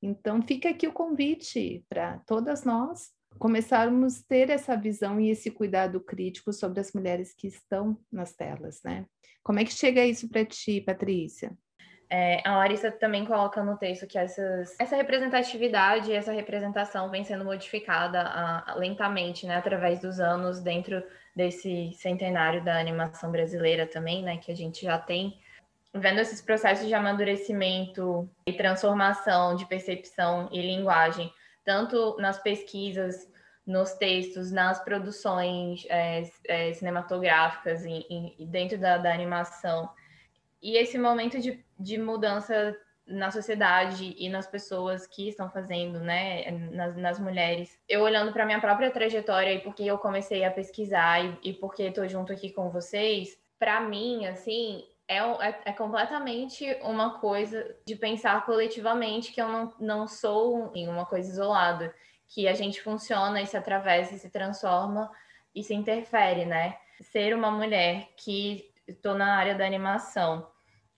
Então, fica aqui o convite para todas nós começarmos a ter essa visão e esse cuidado crítico sobre as mulheres que estão nas telas, né? Como é que chega isso para ti, Patrícia? É, a Larissa também coloca no texto que essas, essa representatividade, essa representação vem sendo modificada a, a, lentamente, né, através dos anos, dentro desse centenário da animação brasileira também, né, que a gente já tem vendo esses processos de amadurecimento e transformação de percepção e linguagem, tanto nas pesquisas, nos textos, nas produções é, é, cinematográficas e, e dentro da, da, animação. E esse momento de, de mudança na sociedade e nas pessoas que estão fazendo, né, nas, nas mulheres. Eu olhando para minha própria trajetória e porque eu comecei a pesquisar e, e porque estou junto aqui com vocês, para mim, assim, é, é, é, completamente uma coisa de pensar coletivamente que eu não, não sou uma coisa isolada, que a gente funciona e se atravessa e se transforma e se interfere, né? Ser uma mulher que estou na área da animação,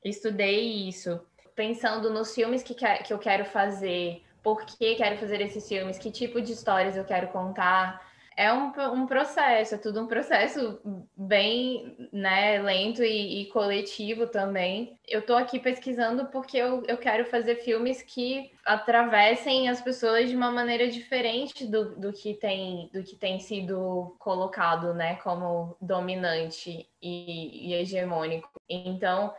estudei isso, pensando nos filmes que, que eu quero fazer, por que quero fazer esses filmes, que tipo de histórias eu quero contar, é um, um processo, é tudo um processo bem né, lento e, e coletivo também. Eu estou aqui pesquisando porque eu, eu quero fazer filmes que atravessem as pessoas de uma maneira diferente do, do, que, tem, do que tem sido colocado né, como dominante e, e hegemônico. Então,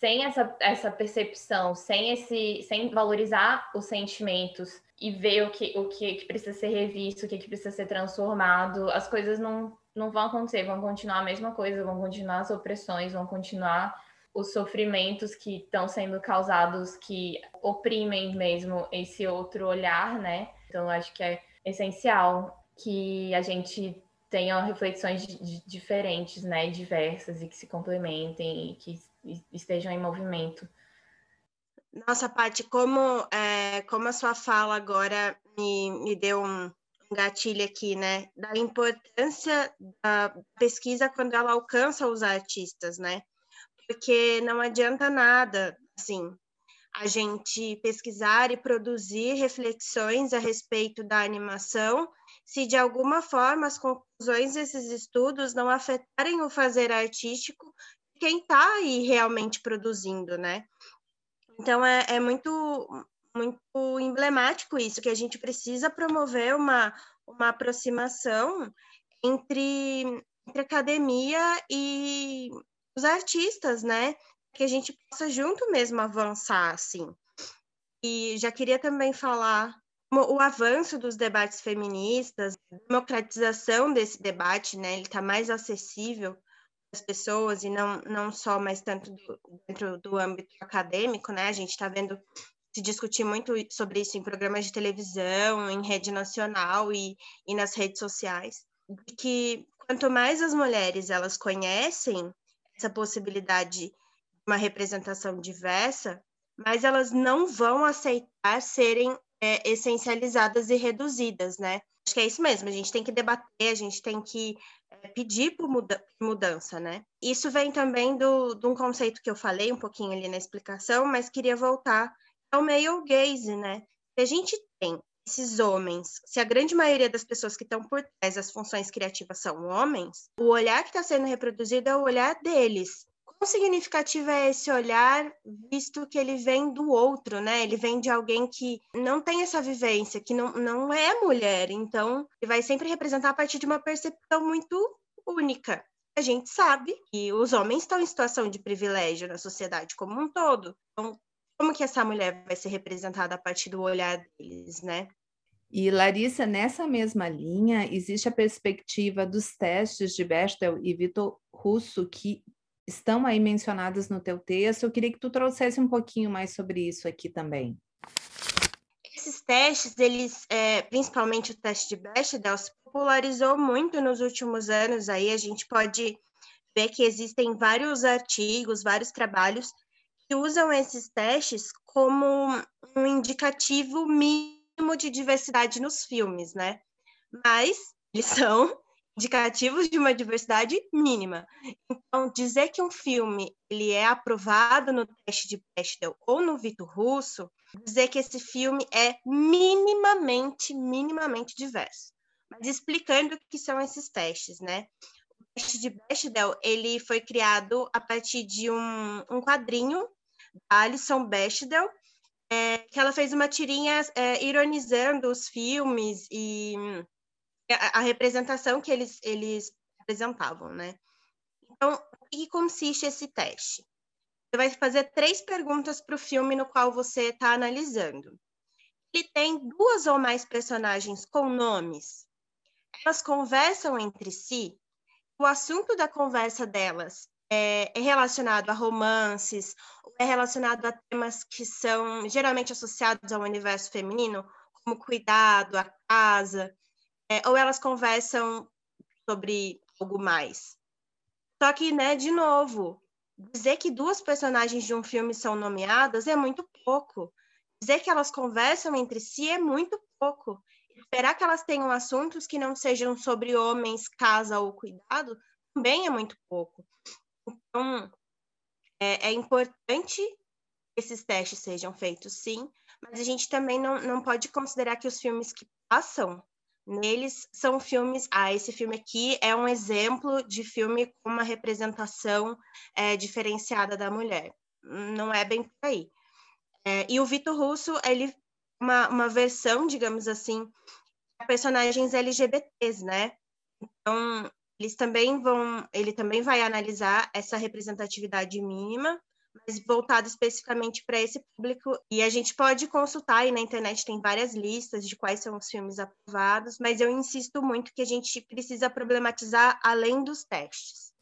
sem essa, essa percepção, sem esse, sem valorizar os sentimentos e ver o que, o que precisa ser revisto, o que precisa ser transformado, as coisas não, não vão acontecer, vão continuar a mesma coisa, vão continuar as opressões, vão continuar os sofrimentos que estão sendo causados, que oprimem mesmo esse outro olhar, né? Então, acho que é essencial que a gente tenha reflexões diferentes, né? Diversas e que se complementem e que estejam em movimento. Nossa, Paty, como, é, como a sua fala agora me, me deu um, gatilho aqui, né? Da importância da pesquisa quando ela alcança os artistas, né? Porque não adianta nada, assim, a gente pesquisar e produzir reflexões a respeito da animação, se de alguma forma as conclusões desses estudos não afetarem o fazer artístico quem está aí realmente produzindo, né? Então é, é, muito muito emblemático isso que a gente precisa promover uma, uma aproximação entre, entre academia e os artistas, né? Que a gente possa junto mesmo avançar assim. E já queria também falar o avanço dos debates feministas, democratização desse debate, né? Ele está mais acessível das pessoas e não, não só mais tanto do, dentro do âmbito acadêmico, né? A gente está vendo se discutir muito sobre isso em programas de televisão, em rede nacional e, e nas redes sociais, que quanto mais as mulheres elas conhecem essa possibilidade de uma representação diversa, mais elas não vão aceitar serem é, essencializadas e reduzidas, né? Acho que é isso mesmo, a gente tem que debater, a gente tem que pedir por muda mudança, né? Isso vem também do, de um conceito que eu falei um pouquinho ali na explicação, mas queria voltar ao male gaze, né? Se a gente tem esses homens, se a grande maioria das pessoas que estão por trás das funções criativas são homens, o olhar que está sendo reproduzido é o olhar deles significativo é esse olhar, visto que ele vem do outro, né? Ele vem de alguém que não tem essa vivência, que não, não é mulher. Então, ele vai sempre representar a partir de uma percepção muito única. A gente sabe que os homens estão em situação de privilégio na sociedade como um todo. Então, como que essa mulher vai ser representada a partir do olhar deles, né? E Larissa, nessa mesma linha, existe a perspectiva dos testes de Bechdel e Vitor Russo que estão aí mencionadas no teu texto. Eu queria que tu trouxesse um pouquinho mais sobre isso aqui também. Esses testes, eles, é, principalmente o teste de Bechdel, se popularizou muito nos últimos anos. Aí a gente pode ver que existem vários artigos, vários trabalhos que usam esses testes como um indicativo mínimo de diversidade nos filmes, né? Mas eles são indicativos de uma diversidade mínima. Então, dizer que um filme ele é aprovado no teste de Bechdel ou no Vitor Russo, dizer que esse filme é minimamente, minimamente diverso. Mas explicando o que são esses testes, né? O teste de Bechdel, ele foi criado a partir de um, um quadrinho da Alison Bechdel, é, que ela fez uma tirinha é, ironizando os filmes e a, representação que eles, eles apresentavam, né? Então, o que consiste esse teste? Você vai fazer três perguntas para o filme no qual você está analisando. Ele tem duas ou mais personagens com nomes. Elas conversam entre si. O assunto da conversa delas é, é relacionado a romances, é relacionado a temas que são geralmente associados ao universo feminino, como cuidado, a casa, é, ou elas conversam sobre algo mais. Só que, né, de novo, dizer que duas personagens de um filme são nomeadas é muito pouco. Dizer que elas conversam entre si é muito pouco. Esperar que elas tenham assuntos que não sejam sobre homens, casa ou cuidado também é muito pouco. Então, é, é importante que esses testes sejam feitos, sim, mas a gente também não, não pode considerar que os filmes que passam neles são filmes. Ah, esse filme aqui é um exemplo de filme com uma representação é, diferenciada da mulher. Não é bem por aí. É, e o Vitor Russo, ele uma, uma versão, digamos assim, personagens LGBTs, né? Então, eles também vão, ele também vai analisar essa representatividade mínima mas voltado especificamente para esse público. E a gente pode consultar aí na internet, tem várias listas de quais são os filmes aprovados, mas eu insisto muito que a gente precisa problematizar além dos testes.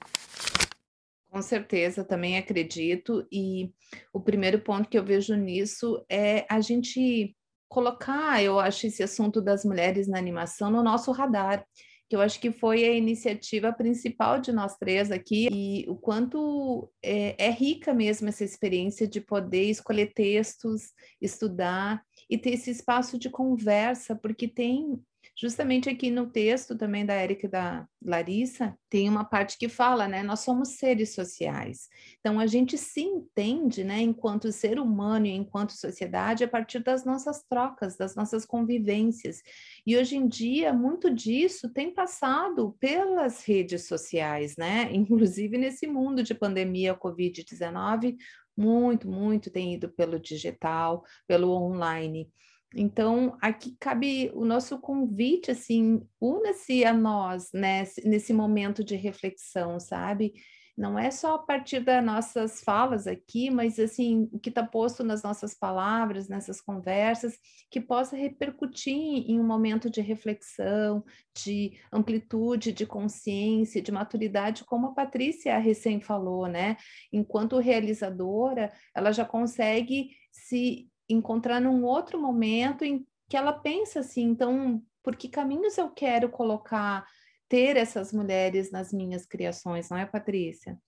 Com certeza, também acredito. E o primeiro ponto que eu vejo nisso é a gente colocar, eu acho, esse assunto das mulheres na animação no nosso radar que eu acho que foi a iniciativa principal de nós três aqui, e o quanto é, é, rica mesmo essa experiência de poder escolher textos, estudar e ter esse espaço de conversa, porque tem Justamente aqui no texto também da Érica e da Larissa, tem uma parte que fala, né? Nós somos seres sociais. Então, a gente se entende, né, enquanto ser humano e enquanto sociedade, a partir das nossas trocas, das nossas convivências. E hoje em dia, muito disso tem passado pelas redes sociais, né? [laughs] Inclusive nesse mundo de pandemia Covid-19, muito, muito tem ido pelo digital, pelo online. Então, aqui cabe o nosso convite, assim, una-se a nós, né, nesse momento de reflexão, sabe? Não é só a partir das nossas falas aqui, mas, assim, o que está posto nas nossas palavras, nessas conversas, que possa repercutir em um momento de reflexão, de amplitude, de consciência, de maturidade, como a Patrícia recém falou, né? Enquanto realizadora, ela já consegue se encontrar num outro momento em que ela pensa assim, então, por que caminhos eu quero colocar, ter essas mulheres nas minhas criações, não é, Patrícia?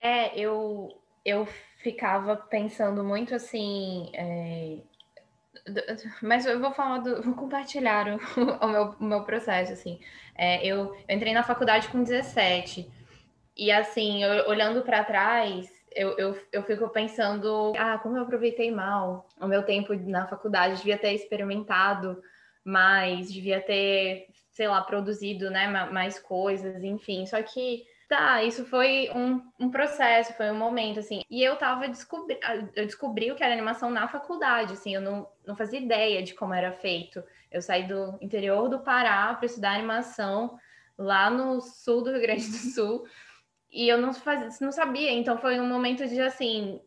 É, eu, eu ficava pensando muito assim, é, mas eu vou falar do, vou compartilhar o, [laughs] o, meu, o meu processo, assim. É, eu, eu entrei na faculdade com 17, e assim, eu, olhando para trás, eu, eu, eu fico pensando, ah, como eu aproveitei mal o meu tempo na faculdade, devia ter experimentado mais, devia ter, sei lá, produzido, né, mais coisas, enfim. Só que, tá, isso foi um, um processo, foi um momento, assim. E eu tava descobri eu descobri o que era animação na faculdade, assim, eu não, não fazia ideia de como era feito. Eu saí do interior do Pará para estudar animação lá no sul do Rio Grande do Sul e eu não, fazia, não sabia, então foi um momento de, assim,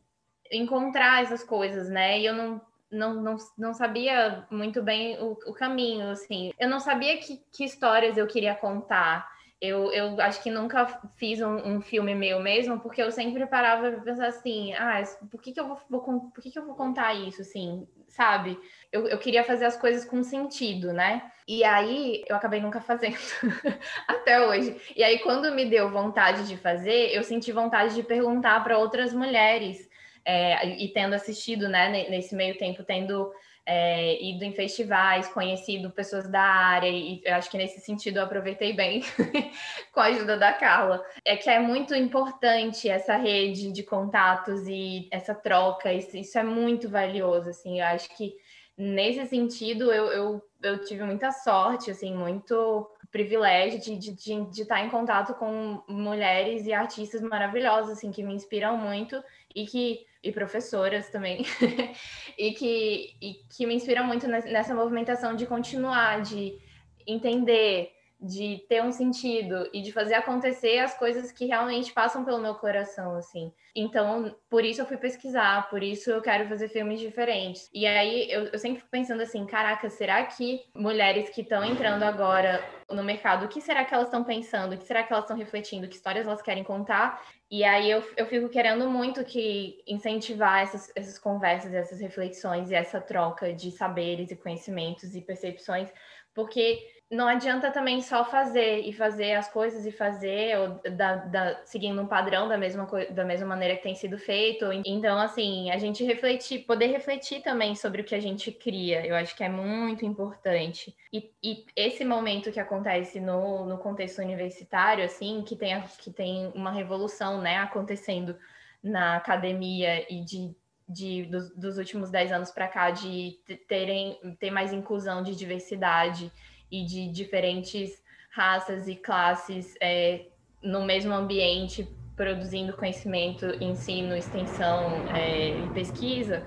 encontrar essas coisas, né? E eu não, não, não, não sabia muito bem o, o caminho, assim. Eu não sabia que, que histórias eu queria contar. Eu, eu acho que nunca fiz um, um filme meu mesmo, porque eu sempre parava e pensar assim, ah, por que, que, eu vou, vou, por que, que eu vou contar isso, assim, sabe? Eu, eu queria fazer as coisas com sentido, né? E aí eu acabei nunca fazendo [laughs] até hoje. E aí, quando me deu vontade de fazer, eu senti vontade de perguntar para outras mulheres. É, e tendo assistido, né, nesse meio tempo, tendo é, ido em festivais, conhecido pessoas da área, e eu acho que nesse sentido eu aproveitei bem [laughs] com a ajuda da Carla. É que é muito importante essa rede de contatos e essa troca, isso, é muito valioso, assim, eu acho que nesse sentido, eu, eu, eu tive muita sorte, assim, muito privilégio de, de, de, de, estar em contato com mulheres e artistas maravilhosas, assim, que me inspiram muito e que e professoras também. [laughs] E que e que me inspiram muito nessa movimentação de continuar, de entender de ter um sentido e de fazer acontecer as coisas que realmente passam pelo meu coração, assim. Então, por isso eu fui pesquisar, por isso eu quero fazer filmes diferentes. E aí eu, eu sempre fico pensando assim, caraca, será que mulheres que estão entrando agora no mercado, o que será que elas estão pensando? O que será que elas estão refletindo? Que histórias elas querem contar? E aí eu, eu fico querendo muito que incentivar essas, essas conversas, essas reflexões e essa troca de saberes e conhecimentos e percepções, porque não adianta também só fazer e fazer as coisas e fazer ou da, da, seguindo um padrão da mesma, da mesma maneira que tem sido feito. Então, assim, a gente refletir, poder refletir também sobre o que a gente cria, eu acho que é muito importante. E, e esse momento que acontece no, no contexto universitário, assim, que tem, que tem uma revolução, né, acontecendo na academia e de de, dos, dos últimos dez anos para cá de terem ter mais inclusão de diversidade e de diferentes raças e classes é, no mesmo ambiente, produzindo conhecimento, ensino, extensão é, e pesquisa,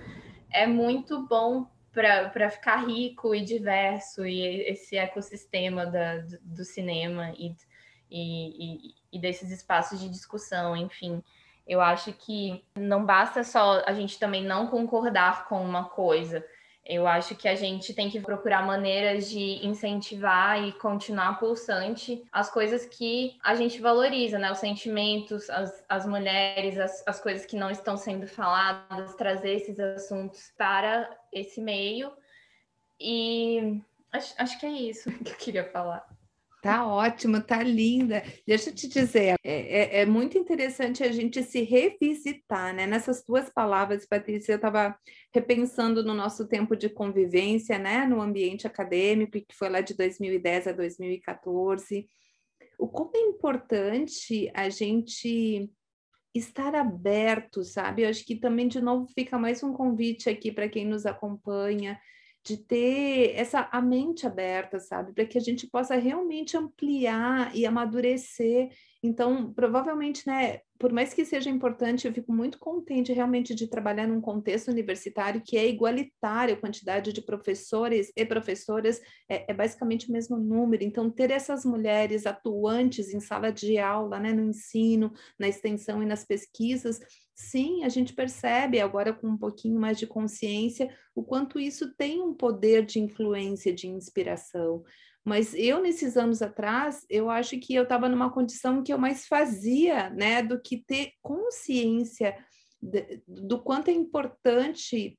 é muito bom para ficar rico e diverso e esse ecossistema da, do, do cinema e, e, e, desses espaços de discussão, enfim. Eu acho que não basta só a gente também não concordar com uma coisa, eu acho que a gente tem que procurar maneiras de incentivar e continuar pulsante as coisas que a gente valoriza, né? Os sentimentos, as, as mulheres, as, as coisas que não estão sendo faladas, trazer esses assuntos para esse meio. E acho, acho que é isso [laughs] que eu queria falar. Tá ótimo, tá linda. Deixa eu te dizer, é, é, é, muito interessante a gente se revisitar, né? Nessas duas palavras, Patrícia, eu estava repensando no nosso tempo de convivência, né? No ambiente acadêmico, que foi lá de 2010 a 2014. O como é importante a gente estar aberto, sabe? Eu acho que também, de novo, fica mais um convite aqui para quem nos acompanha de ter essa a mente aberta, sabe, para que a gente possa realmente ampliar e amadurecer. Então, provavelmente, né, por mais que seja importante, eu fico muito contente realmente de trabalhar num contexto universitário que é igualitário, a quantidade de professores e professoras é, é basicamente o mesmo número. Então, ter essas mulheres atuantes em sala de aula, né, no ensino, na extensão e nas pesquisas, sim, a gente percebe agora com um pouquinho mais de consciência o quanto isso tem um poder de influência, de inspiração. Mas eu, nesses anos atrás, eu acho que eu estava numa condição que eu mais fazia, né, do que ter consciência de, do quanto é importante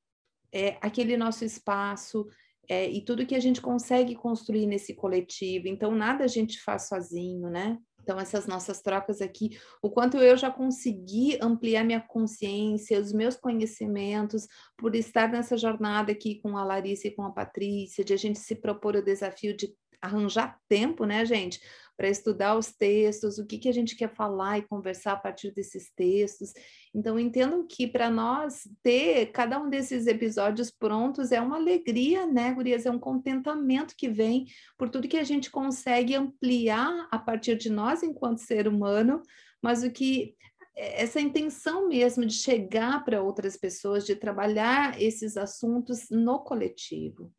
é, aquele nosso espaço é, e tudo que a gente consegue construir nesse coletivo. Então, nada a gente faz sozinho, né? Então, essas nossas trocas aqui, o quanto eu já consegui ampliar minha consciência, os meus conhecimentos, por estar nessa jornada aqui com a Larissa e com a Patrícia, de a gente se propor o desafio de arranjar tempo, né, gente, para estudar os textos, o que, que a gente quer falar e conversar a partir desses textos. Então, entendam que para nós ter cada um desses episódios prontos é uma alegria, né, Gurias? É um contentamento que vem por tudo que a gente consegue ampliar a partir de nós enquanto ser humano, mas o que essa intenção mesmo de chegar para outras pessoas, de trabalhar esses assuntos no coletivo.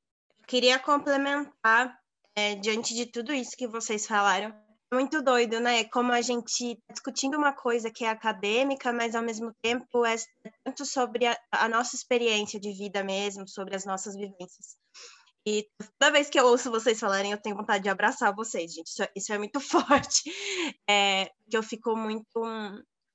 Queria complementar é, diante de tudo isso que vocês falaram. É muito doido, né? Como a gente tá discutindo uma coisa que é acadêmica, mas ao mesmo tempo é tanto sobre a, a nossa experiência de vida mesmo, sobre as nossas vivências. E toda vez que eu ouço vocês falarem, eu tenho vontade de abraçar vocês, gente. Isso, é, isso é muito [laughs] forte. É, que eu fico muito,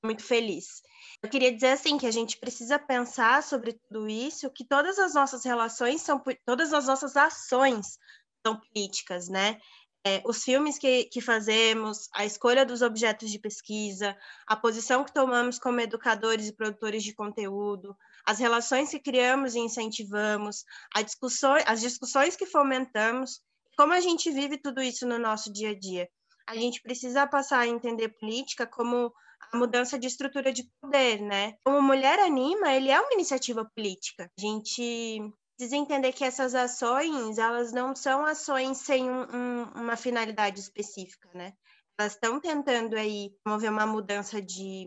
muito feliz. Eu queria dizer assim que a gente precisa pensar sobre tudo isso, que todas as nossas relações são todas as nossas ações são políticas, né? É, os filmes que, que fazemos, a escolha dos objetos de pesquisa, a posição que tomamos como educadores e produtores de conteúdo, as relações que criamos e incentivamos, discussão, as discussões que fomentamos, como a gente vive tudo isso no nosso dia a dia. A gente precisa passar a entender política como a mudança de estrutura de poder, né? Como Mulher Anima, ele é uma iniciativa política. A gente precisa entender que essas ações, elas não são ações sem um, um, uma finalidade específica, né? Elas estão tentando aí promover uma mudança de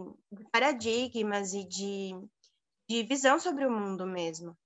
paradigmas e de, de visão sobre o mundo mesmo.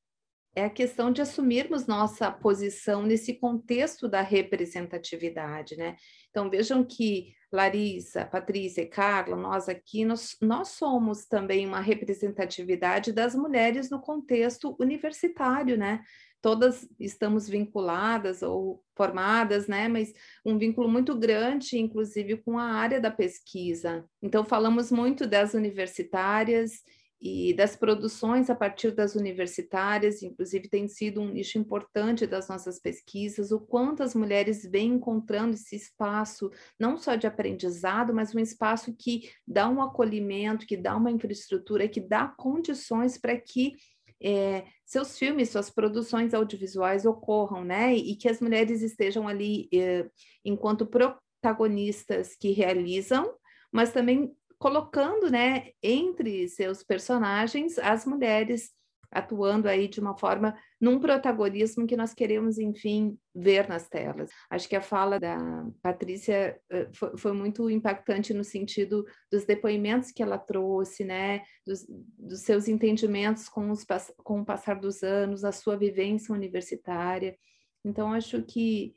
é a questão de assumirmos nossa posição nesse contexto da representatividade, né? Então vejam que Larissa, Patrícia e Carla, nós aqui, nós, nós somos também uma representatividade das mulheres no contexto universitário, né? Todas estamos vinculadas ou formadas, né? Mas um vínculo muito grande, inclusive, com a área da pesquisa. Então, falamos muito das universitárias e das produções a partir das universitárias, inclusive tem sido um nicho importante das nossas pesquisas, o quanto as mulheres vêm encontrando esse espaço, não só de aprendizado, mas um espaço que dá um acolhimento, que dá uma infraestrutura, que dá condições para que é, seus filmes, suas produções audiovisuais ocorram, né? E que as mulheres estejam ali é, enquanto protagonistas que realizam, mas também colocando, né, entre seus personagens as mulheres atuando aí de uma forma num protagonismo que nós queremos, enfim, ver nas telas. Acho que a fala da Patrícia foi, foi muito impactante no sentido dos depoimentos que ela trouxe, né, dos, dos seus entendimentos com, os, com o passar dos anos, a sua vivência universitária. Então, acho que,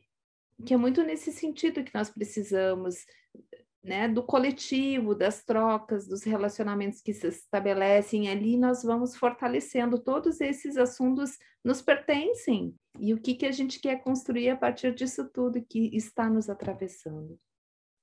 que é muito nesse sentido que nós precisamos né, do coletivo, das trocas, dos relacionamentos que se estabelecem ali, nós vamos fortalecendo todos esses assuntos nos pertencem e o que, que a gente quer construir a partir disso tudo que está nos atravessando.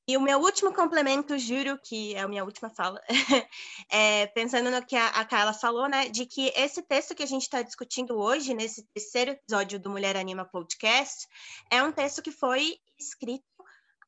E o meu último complemento, juro que é a minha última fala, [laughs] é, pensando no que a, a Carla falou, né, de que esse texto que a gente está discutindo hoje, nesse terceiro episódio do Mulher Anima Podcast, é um texto que foi escrito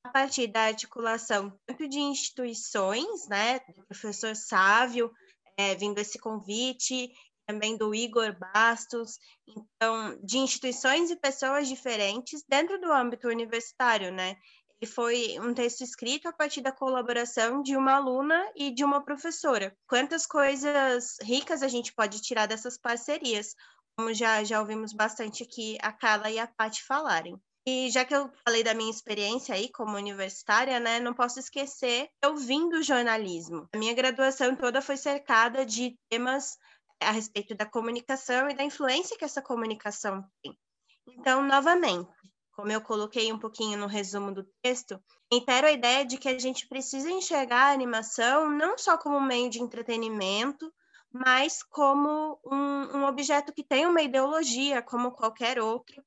a partir da articulação tanto de instituições, né, do professor Sávio, é, vindo esse convite, também do Igor Bastos, então, de instituições e pessoas diferentes dentro do âmbito universitário, né? E foi um texto escrito a partir da colaboração de uma aluna e de uma professora. Quantas coisas ricas a gente pode tirar dessas parcerias, como já, já ouvimos bastante aqui a Carla e a Paty falarem. E já que eu falei da minha experiência aí como universitária, né, não posso esquecer, eu vim do jornalismo. A minha graduação toda foi cercada de temas a respeito da comunicação e da influência que essa comunicação tem. Então, novamente, como eu coloquei um pouquinho no resumo do texto, reitero a ideia de que a gente precisa enxergar a animação não só como um meio de entretenimento, mas como um, um objeto que tem uma ideologia, como qualquer outro,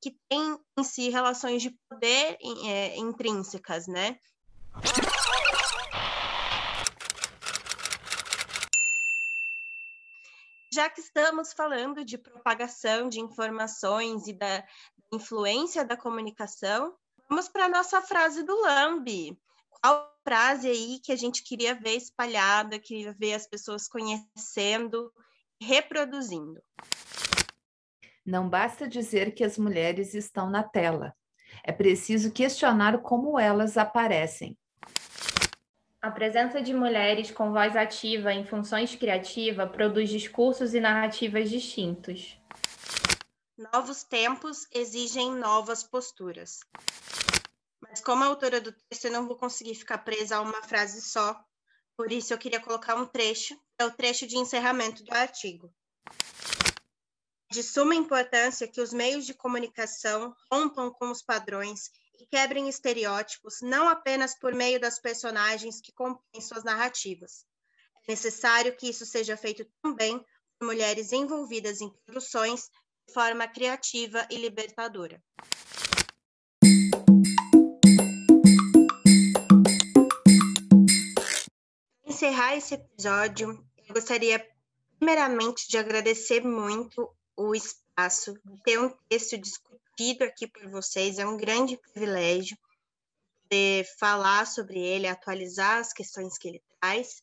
que tem em si relações de poder é, intrínsecas, né? Já que estamos falando de propagação de informações e da influência da comunicação, vamos para a nossa frase do Lambi. Qual frase aí que a gente queria ver espalhada, queria ver as pessoas conhecendo, reproduzindo? Não basta dizer que as mulheres estão na tela. É preciso questionar como elas aparecem. A presença de mulheres com voz ativa em funções criativas produz discursos e narrativas distintos. Novos tempos exigem novas posturas. Mas como autora do texto, eu não vou conseguir ficar presa a uma frase só. Por isso, eu queria colocar um trecho, é o trecho de encerramento do artigo de suma importância que os meios de comunicação rompam com os padrões e quebrem estereótipos, não apenas por meio das personagens que compõem suas narrativas. É necessário que isso seja feito também por mulheres envolvidas em produções de forma criativa e libertadora. Para encerrar esse episódio, eu gostaria primeiramente de agradecer muito o espaço, ter um texto discutido aqui por vocês. É um grande privilégio poder falar sobre ele, atualizar as questões que ele traz.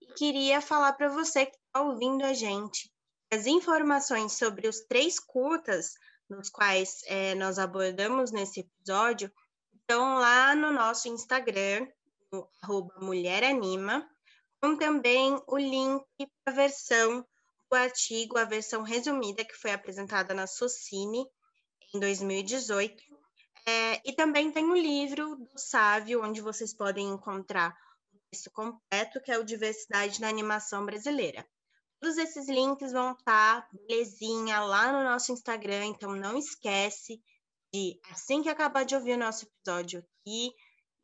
E queria falar para você que está ouvindo a gente as informações sobre os três curtas nos quais é, nós abordamos nesse episódio estão lá no nosso Instagram, no mulheranima, com também o link para a versão artigo, a versão resumida que foi apresentada na Socine em 2018. É, e também tem o livro do Sávio, onde vocês podem encontrar o texto completo, que é o Diversidade na Animação Brasileira. Todos esses links vão estar, belezinha, lá no nosso Instagram, então não esquece de, assim que acabar de ouvir o nosso episódio aqui,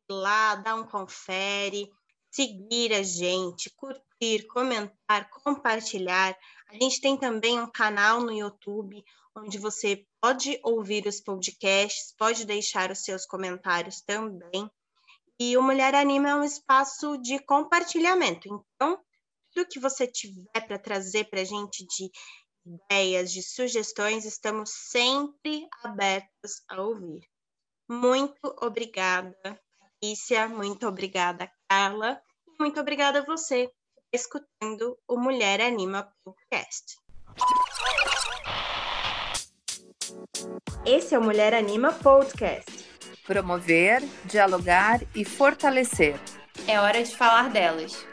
lá, dar um confere, seguir a gente, curtir, comentar, compartilhar. A gente tem também um canal no YouTube onde você pode ouvir os podcasts, pode deixar os seus comentários também. E o Mulher Anima é um espaço de compartilhamento. Então, tudo que você tiver para trazer para a gente de ideias, de sugestões, estamos sempre abertos a ouvir. Muito obrigada, Patrícia, muito obrigada, Carla, e muito obrigada a você escutando o Mulher Anima Podcast. Esse é o Mulher Anima Podcast. Promover, dialogar e fortalecer. É hora de falar delas.